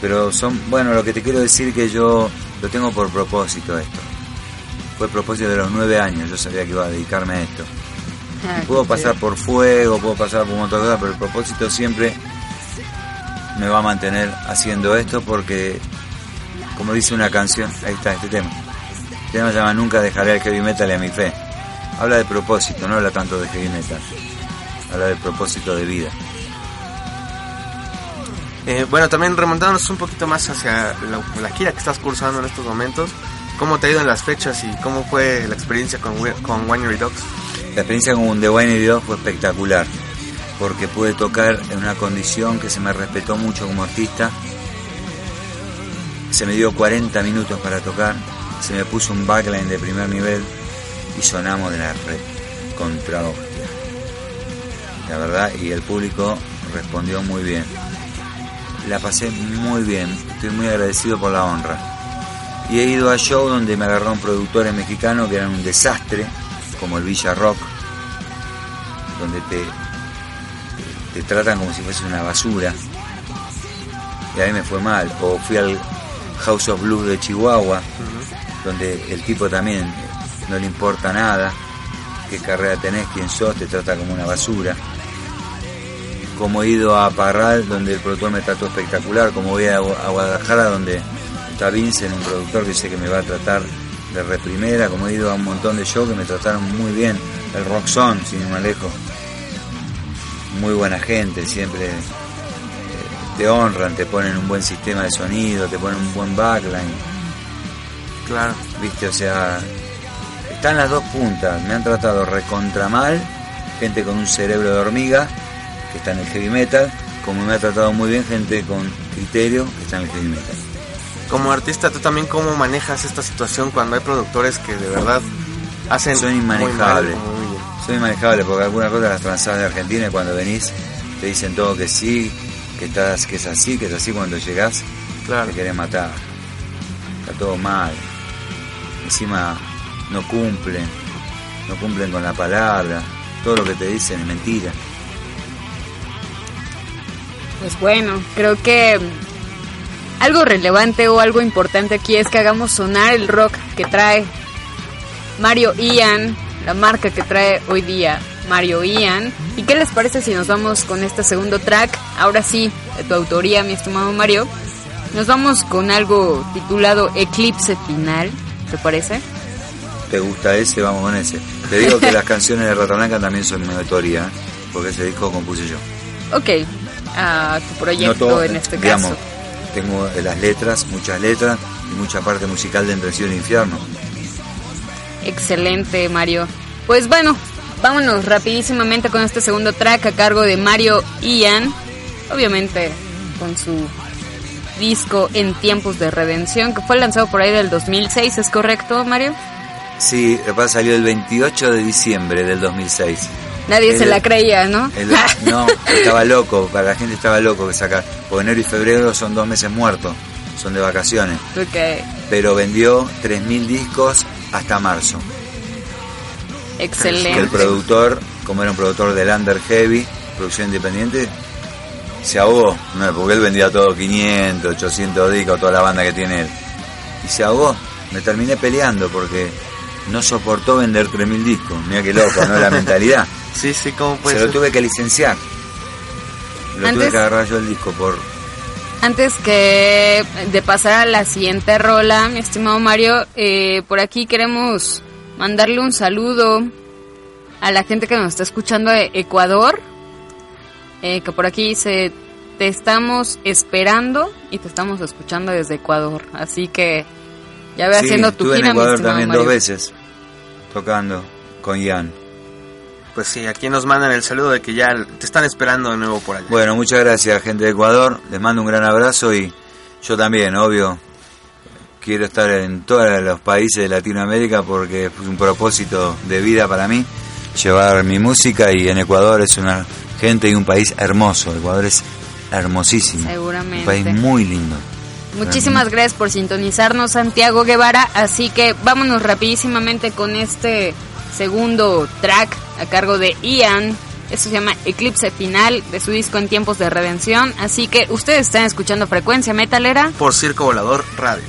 [SPEAKER 7] pero son, bueno, lo que te quiero decir que yo lo tengo por propósito esto. Fue el propósito de los nueve años, yo sabía que iba a dedicarme a esto.
[SPEAKER 2] Ah,
[SPEAKER 7] puedo pasar por fuego, puedo pasar por un montón de cosas, pero el propósito siempre me va a mantener haciendo esto porque, como dice una canción, ahí está este tema. El tema se llama Nunca dejaré el heavy metal y a mi fe. Habla de propósito, no habla tanto de heavy metal. Habla de propósito de vida.
[SPEAKER 4] Eh, bueno, también remontándonos un poquito más hacia la, gira que estás cursando en estos momentos, ¿cómo te ha ido en las fechas y cómo fue la experiencia con, con Winery Dogs?
[SPEAKER 7] La experiencia con The Wine Dog fue espectacular, porque pude tocar en una condición que se me respetó mucho como artista. Se me dio 40 minutos para tocar, se me puso un backline de primer nivel y sonamos de la red contra hostia. La verdad, y el público respondió muy bien. La pasé muy bien, estoy muy agradecido por la honra. Y he ido a show donde me agarraron productores mexicanos que eran un desastre, como el Villa Rock, donde te, te tratan como si fuese una basura. Y a mí me fue mal. O fui al House of Blues de Chihuahua, donde el tipo también eh, no le importa nada, qué carrera tenés, quién sos, te trata como una basura. Como he ido a Parral, donde el productor me trató espectacular, como voy a, a Guadalajara, donde está Vincent, un productor que sé que me va a tratar de reprimera, como he ido a un montón de shows que me trataron muy bien. El Rock Zone, sin ir más lejos. Muy buena gente, siempre eh, te honran, te ponen un buen sistema de sonido, te ponen un buen backline.
[SPEAKER 4] Claro.
[SPEAKER 7] Viste, o sea, están las dos puntas. Me han tratado recontra mal, gente con un cerebro de hormiga, que está en el heavy metal, como me ha tratado muy bien gente con criterio, que está en el heavy metal.
[SPEAKER 4] Como artista, ¿tú también cómo manejas esta situación cuando hay productores que de verdad hacen
[SPEAKER 7] Son
[SPEAKER 4] muy mal,
[SPEAKER 7] inmanejables.
[SPEAKER 4] como muy bien?
[SPEAKER 7] Soy inmanejable porque algunas cosas las transas de Argentina y cuando venís te dicen todo que sí, que estás, que es así, que es así cuando llegás,
[SPEAKER 4] Claro.
[SPEAKER 7] te querés matar. Está todo mal. Encima no cumplen, no cumplen con la palabra, todo lo que te dicen es mentira.
[SPEAKER 2] Pues bueno, creo que algo relevante o algo importante aquí es que hagamos sonar el rock que trae Mario Ian, la marca que trae hoy día Mario Ian. ¿Y qué les parece si nos vamos con este segundo track? Ahora sí, de tu autoría, mi estimado Mario. Nos vamos con algo titulado Eclipse Final, ¿te parece?
[SPEAKER 7] ¿Te gusta ese? Vamos con ese. Te digo que las canciones de Rata Blanca también son mi autoría, porque ese disco compuse yo.
[SPEAKER 2] Ok, a tu proyecto
[SPEAKER 7] todo,
[SPEAKER 2] en este
[SPEAKER 7] digamos,
[SPEAKER 2] caso.
[SPEAKER 7] Tengo las letras, muchas letras y mucha parte musical de Entre Cielo e Infierno.
[SPEAKER 2] Excelente, Mario. Pues bueno, vámonos rapidísimamente con este segundo track a cargo de Mario Ian. Obviamente con su disco En Tiempos de Redención, que fue lanzado por ahí del 2006, ¿es correcto, Mario?
[SPEAKER 7] Sí, pasa salió el 28 de diciembre del 2006.
[SPEAKER 2] Nadie se la creía, ¿no?
[SPEAKER 7] El- no, estaba loco, para la gente estaba loco que sacar. Porque enero y febrero son dos meses muertos, son de vacaciones. Pero vendió 3.000 discos hasta marzo. Que el
[SPEAKER 2] excelente.
[SPEAKER 7] productor, como era un productor del Under Heavy, producción independiente, se ahogó. No, porque él vendía todo 500, 800 discos, toda la banda que tiene él. Y se ahogó. Me terminé peleando porque no soportó vender 3.000 discos. Mira qué loco, ¿no? La mentalidad.
[SPEAKER 4] Sí, sí, ¿cómo puede
[SPEAKER 7] se lo tuve que licenciar. Lo tuve que agarrar yo el disco por...
[SPEAKER 2] Antes que de pasar a la siguiente rola, mi estimado Mario, eh, por aquí queremos mandarle un saludo a la gente que nos está escuchando de Ecuador, eh, que por aquí dice, te estamos esperando y te estamos escuchando desde Ecuador. Así que ya ve
[SPEAKER 7] Sí,
[SPEAKER 2] haciendo tu
[SPEAKER 7] estuve en
[SPEAKER 2] gira, mi
[SPEAKER 7] Ecuador también
[SPEAKER 2] Mario.
[SPEAKER 7] dos veces, tocando con Ian.
[SPEAKER 4] Pues sí, aquí nos mandan el saludo de que ya te están esperando de nuevo por allá.
[SPEAKER 7] Bueno, muchas gracias gente de Ecuador, les mando un gran abrazo y yo también, obvio, quiero estar en todos los países de Latinoamérica porque es un propósito de vida para mí, llevar mi música y en Ecuador es una gente y un país hermoso, Ecuador es hermosísimo,
[SPEAKER 2] Seguramente.
[SPEAKER 7] un país muy lindo.
[SPEAKER 2] Muchísimas gracias por sintonizarnos, Santiago Guevara. Así que vámonos rapidísimamente con este segundo track a cargo de Ian. Esto se llama Eclipse Final de su disco En Tiempos de Redención. Así que ustedes están escuchando Frecuencia Metalera.
[SPEAKER 4] Por Circo Volador Radio.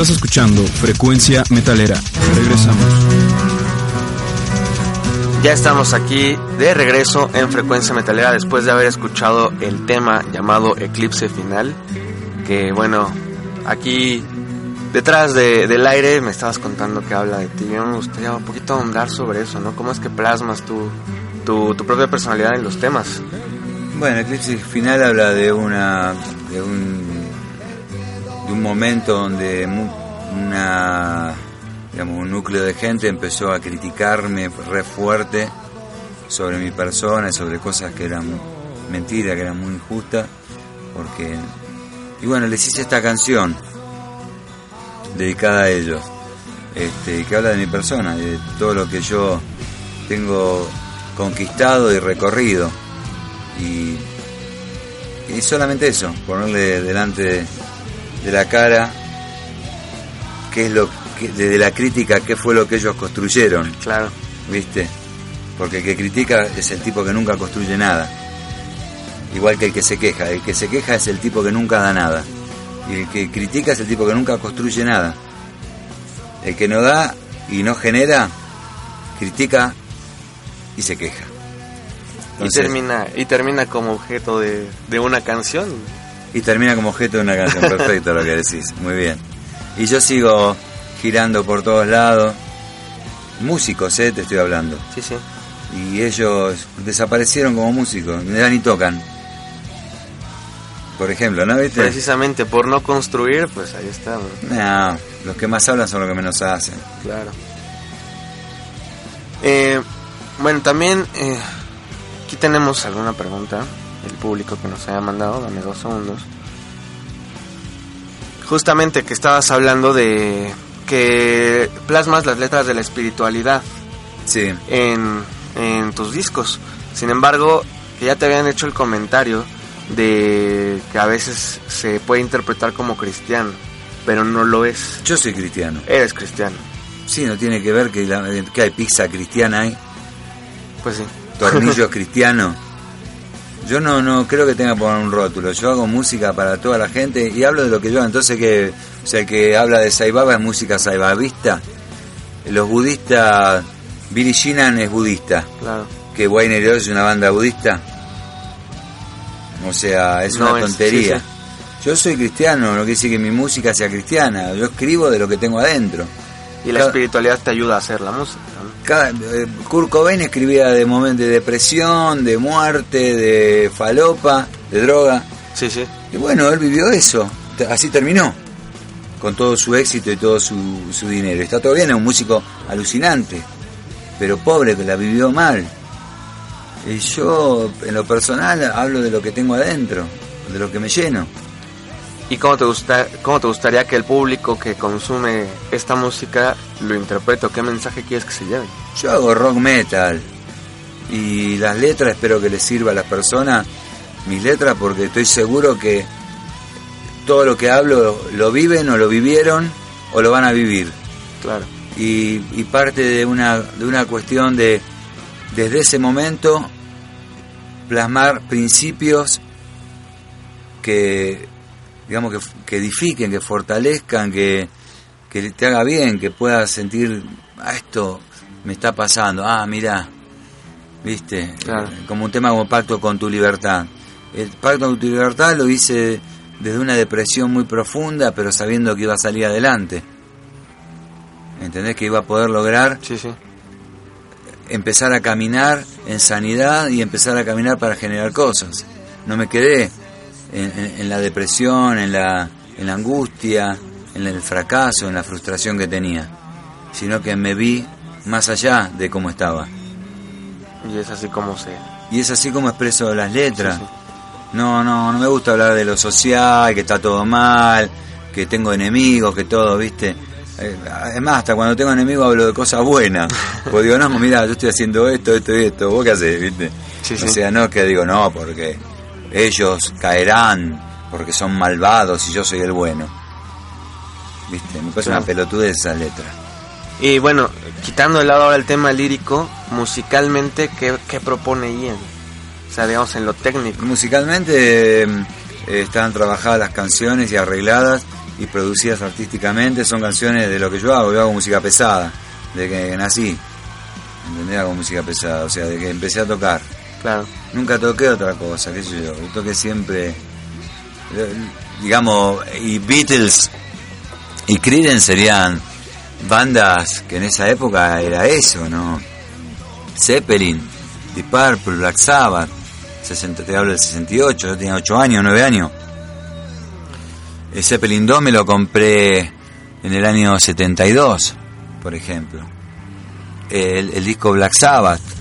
[SPEAKER 1] Estás escuchando Frecuencia Metalera. Regresamos.
[SPEAKER 4] Ya estamos aquí de regreso en Frecuencia Metalera después de haber escuchado el tema llamado Eclipse Final. Que bueno, aquí detrás de- del aire me estabas contando que habla de ti. Yo me gustaría un poquito ahondar sobre eso, ¿no? ¿Cómo es que plasmas tu, tu, tu propia personalidad en los temas?
[SPEAKER 7] Bueno, Eclipse Final habla de una momento donde una un núcleo de gente empezó a criticarme re fuerte sobre mi persona, y sobre cosas que eran mentiras, que eran muy injustas, porque y bueno, les hice esta canción dedicada a ellos, este, que habla de mi persona, de todo lo que yo tengo conquistado y recorrido. Y, y solamente eso, ponerle delante de, la cara qué es lo que, desde la crítica qué fue lo que ellos construyeron,
[SPEAKER 4] Claro.
[SPEAKER 7] ¿viste? Porque el que critica es el tipo que nunca construye nada. Igual que el que se queja, el que se queja es el tipo que nunca da nada. Y el que critica es el tipo que nunca construye nada. El que no da y no genera, critica y se queja.
[SPEAKER 4] Y termina, y termina como objeto de, de una canción.
[SPEAKER 7] Y termina como objeto de una canción. Perfecto lo que decís. Muy bien. Y yo sigo girando por todos lados. Músicos, ¿eh? Te estoy hablando.
[SPEAKER 4] Sí, sí.
[SPEAKER 7] Y ellos desaparecieron como músicos. Ya ni tocan. Por ejemplo, ¿no viste?
[SPEAKER 4] Precisamente por no construir, pues ahí está. ¿no?
[SPEAKER 7] No, los que más hablan son los que menos hacen.
[SPEAKER 4] Claro. Eh, bueno, también eh, aquí tenemos alguna pregunta del público que nos haya mandado. Dame dos segundos. Justamente que estabas hablando de que plasmas las letras de la espiritualidad
[SPEAKER 7] Sí.
[SPEAKER 4] en, en tus discos. Sin embargo, que ya te habían hecho el comentario de que a veces se puede interpretar como cristiano, pero no lo es.
[SPEAKER 7] Yo soy cristiano.
[SPEAKER 4] Eres cristiano.
[SPEAKER 7] Sí, no tiene que ver que, la- que hay pizza cristiana, hay
[SPEAKER 4] Pues sí.
[SPEAKER 7] tornillos cristianos. Yo no, no creo que tenga que poner un rótulo. Yo hago música para toda la gente y hablo de lo que yo. Entonces, que, o sea, el que habla de Saibaba es música saibabista. Los budistas, Billy Sheehan es budista.
[SPEAKER 4] Claro.
[SPEAKER 7] Que Wayne es una banda budista. O sea, es
[SPEAKER 4] No,
[SPEAKER 7] una
[SPEAKER 4] es-
[SPEAKER 7] tontería.
[SPEAKER 4] sí,
[SPEAKER 7] Yo soy cristiano, no quiere decir que mi música sea cristiana. Yo escribo de lo que tengo adentro.
[SPEAKER 4] Y la espiritualidad te ayuda a hacer la música.
[SPEAKER 7] eh, Kurt Cobain escribía de momentos de depresión, de muerte, de falopa, de droga.
[SPEAKER 4] Sí, sí.
[SPEAKER 7] Y bueno, él vivió eso. Así terminó. Con todo su éxito y todo su, su dinero. Está todo bien, es un músico alucinante. Pero pobre, que la vivió mal. Y yo, en lo personal, hablo de lo que tengo adentro, de lo que me lleno.
[SPEAKER 4] ¿Y cómo te, gusta, cómo te gustaría que el público que consume esta música lo interprete? o ¿Qué mensaje quieres que se lleve?
[SPEAKER 7] Yo hago rock metal y las letras espero que les sirva a las personas, mis letras, porque estoy seguro que todo lo que hablo lo viven o lo vivieron o lo van a vivir.
[SPEAKER 4] Claro.
[SPEAKER 7] Y, y parte de una, de una cuestión de, desde ese momento, plasmar principios que, digamos, que, que edifiquen, que fortalezcan, que, que te haga bien, que puedas sentir, ah, esto me está pasando, ah, mira, viste,
[SPEAKER 4] Claro.
[SPEAKER 7] Eh, como un tema como pacto con tu libertad. El pacto con tu libertad lo hice desde una depresión muy profunda, pero sabiendo que iba a salir adelante. ¿Entendés? Que iba a poder lograr
[SPEAKER 4] Sí, sí.
[SPEAKER 7] empezar a caminar en sanidad y empezar a caminar para generar cosas. No me quedé en, en- en la depresión, en la, en la angustia, en el fracaso, en la frustración que tenía, sino que me vi más allá de cómo estaba.
[SPEAKER 4] Y es así como se...
[SPEAKER 7] Y es así como expreso las letras.
[SPEAKER 4] Sí, sí.
[SPEAKER 7] No, no, no me gusta hablar de lo social, que está todo mal, que tengo enemigos, que todo, ¿viste? Eh, Es más, hasta cuando tengo enemigos hablo de cosas buenas. Porque digo, no, mira, yo estoy haciendo esto, esto y esto, ¿vos qué haces, viste?
[SPEAKER 4] Sí,
[SPEAKER 7] o sea, no que digo, no, porque ellos caerán, porque son malvados y yo soy el bueno. ¿Viste? Me parece
[SPEAKER 4] Claro.
[SPEAKER 7] una pelotudez esa letra.
[SPEAKER 4] Y bueno, quitando de lado ahora el tema lírico, musicalmente, ¿qué, qué propone Ian? O sea, digamos, en lo técnico.
[SPEAKER 7] Musicalmente eh, están trabajadas las canciones y arregladas y producidas artísticamente son canciones de lo que yo hago. Yo hago música pesada, de que nací. ¿Entendés? Hago música pesada, o sea, de que empecé a tocar.
[SPEAKER 4] Claro.
[SPEAKER 7] Nunca toqué otra cosa, qué sé yo. Toqué siempre, eh, digamos, y Beatles y Creedence serían bandas que en esa época era eso, ¿no? Zeppelin, Deep Purple, Black Sabbath, 60, te hablo del 68, yo tenía 8 años, 9 años. El Zeppelin 2 me lo compré en el año 72, por ejemplo. El disco Black Sabbath.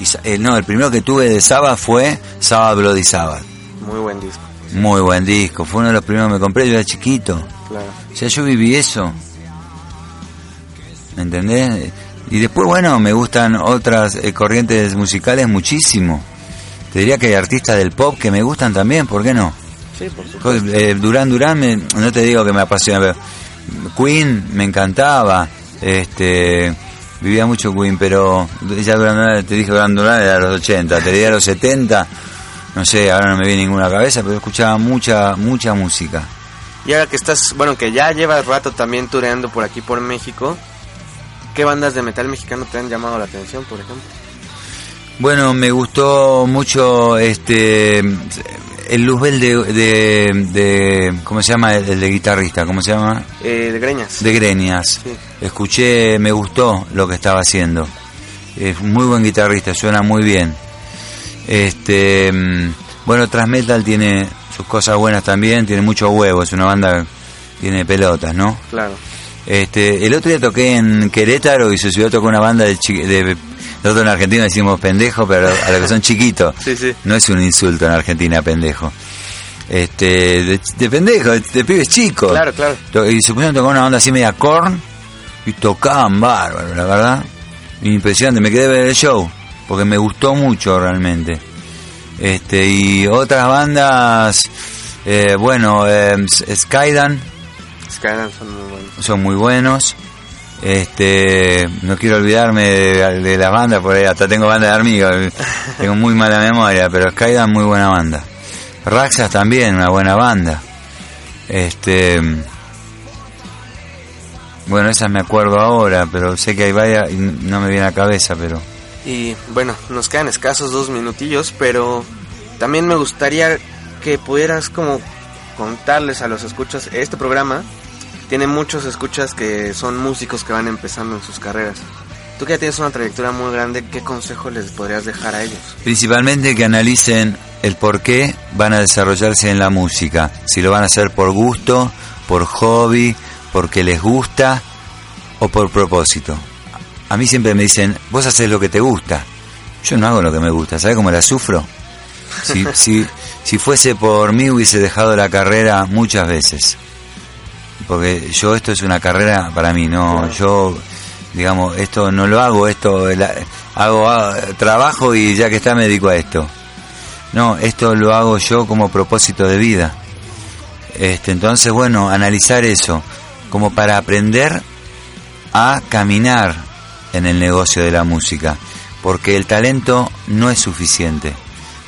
[SPEAKER 7] Y, eh, no, el primero que tuve de Sabbath fue Sabbath Bloody Sabbath.
[SPEAKER 4] Muy buen disco.
[SPEAKER 7] Muy buen disco, fue uno de los primeros que me compré, yo era chiquito.
[SPEAKER 4] Claro.
[SPEAKER 7] O sea, yo viví eso. ¿Me entendés? Y después, bueno, me gustan otras eh, corrientes musicales muchísimo. Te diría que hay artistas del pop que me gustan también, ¿por qué no?
[SPEAKER 4] Sí, por supuesto.
[SPEAKER 7] Co- eh, Durán Durán, me- no te digo que me apasiona, pero Queen me encantaba. Este, vivía mucho Queen, pero ya Durán, te dije Durán Durán era de los 80, te diría los 70, no sé, ahora no me viene ninguna cabeza, pero escuchaba mucha, mucha música.
[SPEAKER 4] Y ahora que estás, bueno, que ya llevas rato también tureando por aquí por México, ¿qué bandas de metal mexicano te han llamado la atención, por ejemplo?
[SPEAKER 7] Bueno, me gustó mucho este el Luzbel de, de, de- ¿cómo se llama? El de guitarrista, ¿cómo se llama?
[SPEAKER 4] Eh, de Greñas.
[SPEAKER 7] De Greñas.
[SPEAKER 4] Sí.
[SPEAKER 7] Escuché, me gustó lo que estaba haciendo. Es muy buen guitarrista, suena muy bien. Este, mm, bueno, Transmetal tiene sus cosas buenas también, tiene mucho huevo, es una banda tiene pelotas, ¿no?
[SPEAKER 4] Claro.
[SPEAKER 7] Este, el otro día toqué en Querétaro y se subió a tocar una banda de, de nosotros en Argentina decimos pendejo, pero a los que son chiquitos.
[SPEAKER 4] Sí, sí.
[SPEAKER 7] No es un insulto en Argentina, pendejo. Este, de, de pendejo, de pibes chicos.
[SPEAKER 4] Claro, claro.
[SPEAKER 7] Y se pusieron a tocar una banda así media corn y tocaban bárbaro, la verdad. Impresionante, me quedé ver el show porque me gustó mucho realmente. Este, y otras bandas, eh, bueno, eh, Skydan,
[SPEAKER 4] Skyline son muy buenos.
[SPEAKER 7] son muy buenos. Este, no quiero olvidarme de, las bandas, por ahí hasta tengo banda de amigos, tengo muy mala memoria, pero Skydan muy buena banda. Raxas también, una buena banda. Este, bueno, esas me acuerdo ahora, pero sé que hay varias y no me viene a la cabeza, pero
[SPEAKER 4] Y bueno, nos quedan escasos dos minutillos, pero también me gustaría que pudieras como contarles a los escuchas, este programa tiene muchos escuchas que son músicos que van empezando en sus carreras. Tú que ya tienes una trayectoria muy grande, ¿qué consejo les podrías dejar a ellos?
[SPEAKER 7] Principalmente que analicen el por qué van a desarrollarse en la música. Si lo van a hacer por gusto, por hobby, porque les gusta o por propósito. A mí siempre me dicen, vos haces lo que te gusta. Yo no hago lo que me gusta, ¿sabes cómo la sufro? Si, si, si fuese por mí hubiese dejado la carrera muchas veces. Porque yo esto es una carrera para mí, no, yo digamos, esto no lo hago, esto la- hago trabajo y ya que está me dedico a esto. No, esto lo hago yo como propósito de vida. Este, entonces, bueno, analizar eso como para aprender a caminar en el negocio de la música, porque el talento no es suficiente.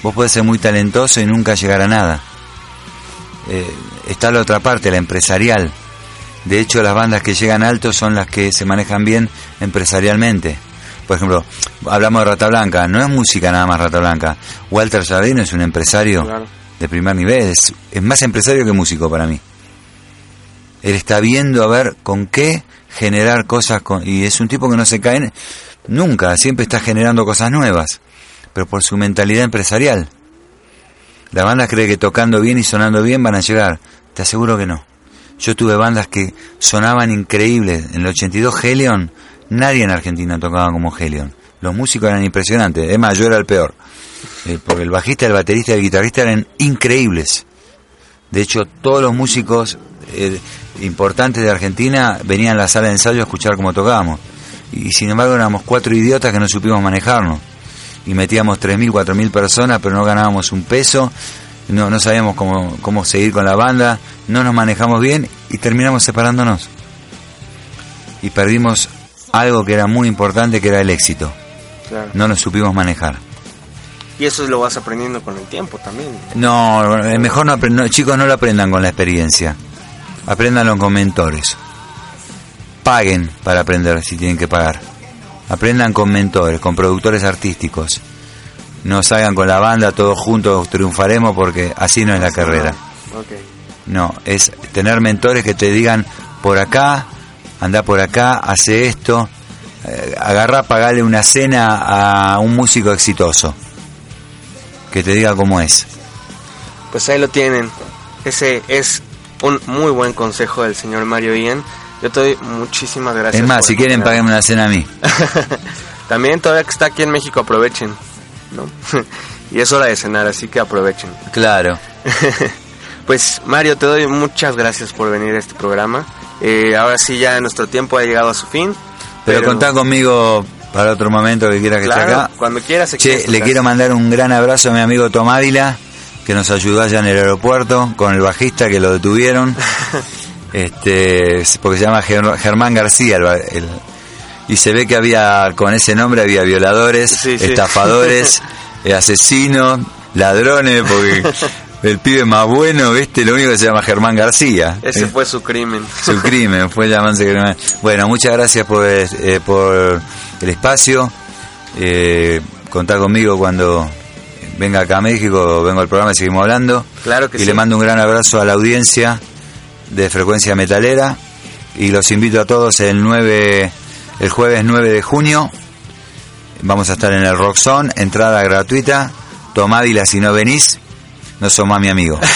[SPEAKER 7] Vos podés ser muy talentoso y nunca llegar a nada. Eh, está la otra parte, la empresarial. De hecho, las bandas que llegan alto son las que se manejan bien empresarialmente. Por ejemplo, hablamos de Rata Blanca, no es música nada más Rata Blanca. Walter Jardino es un empresario
[SPEAKER 4] Claro.
[SPEAKER 7] de primer nivel, es, es más empresario que músico para mí. Él está viendo a ver con qué generar cosas con, y es un tipo que no se cae en- nunca, siempre está generando cosas nuevas, pero por su mentalidad empresarial. La banda cree que tocando bien y sonando bien van a llegar. Te aseguro que no. Yo tuve bandas que sonaban increíbles. En el 82 Helion, nadie en Argentina tocaba como Helion. Los músicos eran impresionantes. Es más, yo era el peor. Eh, porque el bajista, el baterista y el guitarrista eran increíbles. De hecho, todos los músicos eh, importantes de Argentina venían a la sala de ensayo a escuchar cómo tocábamos. Y sin embargo éramos cuatro idiotas que no supimos manejarnos. Y metíamos 3.000, 4.000 personas, pero no ganábamos un peso. No, no sabíamos cómo, cómo seguir con la banda. No nos manejamos bien y terminamos separándonos. Y perdimos algo que era muy importante, que era el éxito.
[SPEAKER 4] Claro.
[SPEAKER 7] No nos supimos manejar.
[SPEAKER 4] Y eso lo vas aprendiendo con el tiempo también.
[SPEAKER 7] No, mejor no, no, chicos, no lo aprendan con la experiencia. apréndanlo con mentores. Paguen para aprender si tienen que pagar. Aprendan con mentores, con productores artísticos. No salgan con la banda todos juntos, triunfaremos porque así no es la carrera. No, es tener mentores que te digan por acá, anda por acá, hace esto, eh, agarra, pagale una cena a un músico exitoso. Que te diga cómo es.
[SPEAKER 4] Pues ahí lo tienen. Ese es un muy buen consejo del señor Mario Ian. Yo te doy muchísimas gracias.
[SPEAKER 7] es más, si quieren, paguen una cena a mí.
[SPEAKER 4] También todavía que está aquí en México aprovechen, ¿no? y es hora de cenar, así que aprovechen.
[SPEAKER 7] Claro.
[SPEAKER 4] Pues Mario, te doy muchas gracias por venir a este programa. Eh, ahora sí ya nuestro tiempo ha llegado a su fin.
[SPEAKER 7] Pero, contá conmigo para otro momento que quiera que esté acá.
[SPEAKER 4] cuando quieras.
[SPEAKER 7] Che, le quiero mandar un gran abrazo a mi amigo Tom Ávila, que nos ayudó allá en el aeropuerto, con el bajista que lo detuvieron. este Porque se llama Ger- Germán García. el- y se ve que había, con ese nombre, había violadores,
[SPEAKER 4] Sí,
[SPEAKER 7] estafadores, eh, asesinos, ladrones, porque el pibe más bueno, ¿viste? Lo único que se llama Germán García.
[SPEAKER 4] Ese
[SPEAKER 7] Eh,
[SPEAKER 4] fue su crimen.
[SPEAKER 7] su crimen, fue llamarse crimen. Bueno, muchas gracias por, eh, por el espacio. Eh, contá conmigo cuando venga acá a México, vengo al programa y seguimos hablando.
[SPEAKER 4] Claro que
[SPEAKER 7] y
[SPEAKER 4] sí.
[SPEAKER 7] le mando un gran abrazo a la audiencia de Frecuencia Metalera. Y los invito a todos el 9, el jueves 9 de junio. Vamos a estar en el Roxon, entrada gratuita. Tomávila si no venís, no sos más mi amigo.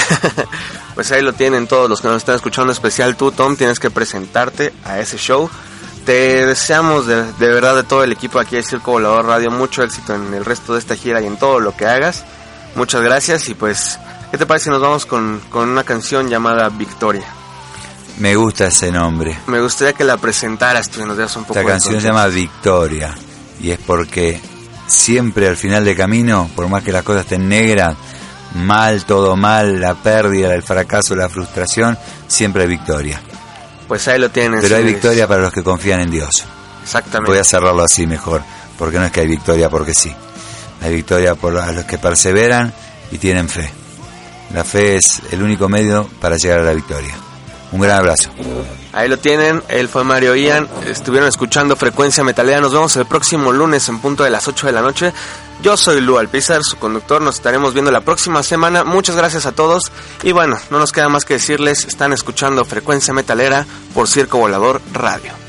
[SPEAKER 4] Pues ahí lo tienen todos los que nos están escuchando. Especial tú, Tom, tienes que presentarte a ese show. Te deseamos de, de verdad de todo el equipo aquí de Circo Volador Radio mucho éxito en el resto de esta gira y en todo lo que hagas. Muchas gracias y pues, ¿qué te parece si nos vamos con, con una canción llamada Victoria?
[SPEAKER 7] Me gusta ese nombre.
[SPEAKER 4] Me gustaría que la presentaras tú y nos dieras un poco
[SPEAKER 7] Esta
[SPEAKER 4] de
[SPEAKER 7] canción se llama Victoria y es porque siempre al final de camino, por más que las cosas estén negras, mal, todo mal, la pérdida, el fracaso, la frustración, siempre hay victoria.
[SPEAKER 4] Pues ahí lo tienes.
[SPEAKER 7] Pero hay
[SPEAKER 4] señores.
[SPEAKER 7] victoria para los que confían en Dios.
[SPEAKER 4] Exactamente.
[SPEAKER 7] Voy a cerrarlo así mejor, porque no es que hay victoria porque sí. Hay victoria por los que perseveran y tienen fe. La fe es el único medio para llegar a la victoria. Un gran abrazo.
[SPEAKER 4] Ahí lo tienen, él fue Mario Ian, estuvieron escuchando Frecuencia Metalera, nos vemos el próximo lunes en punto de las 8 de la noche. Yo soy Lu Alpizar, su conductor, nos estaremos viendo la próxima semana. Muchas gracias a todos y bueno, no nos queda más que decirles, están escuchando Frecuencia Metalera
[SPEAKER 1] por Circo Volador Radio.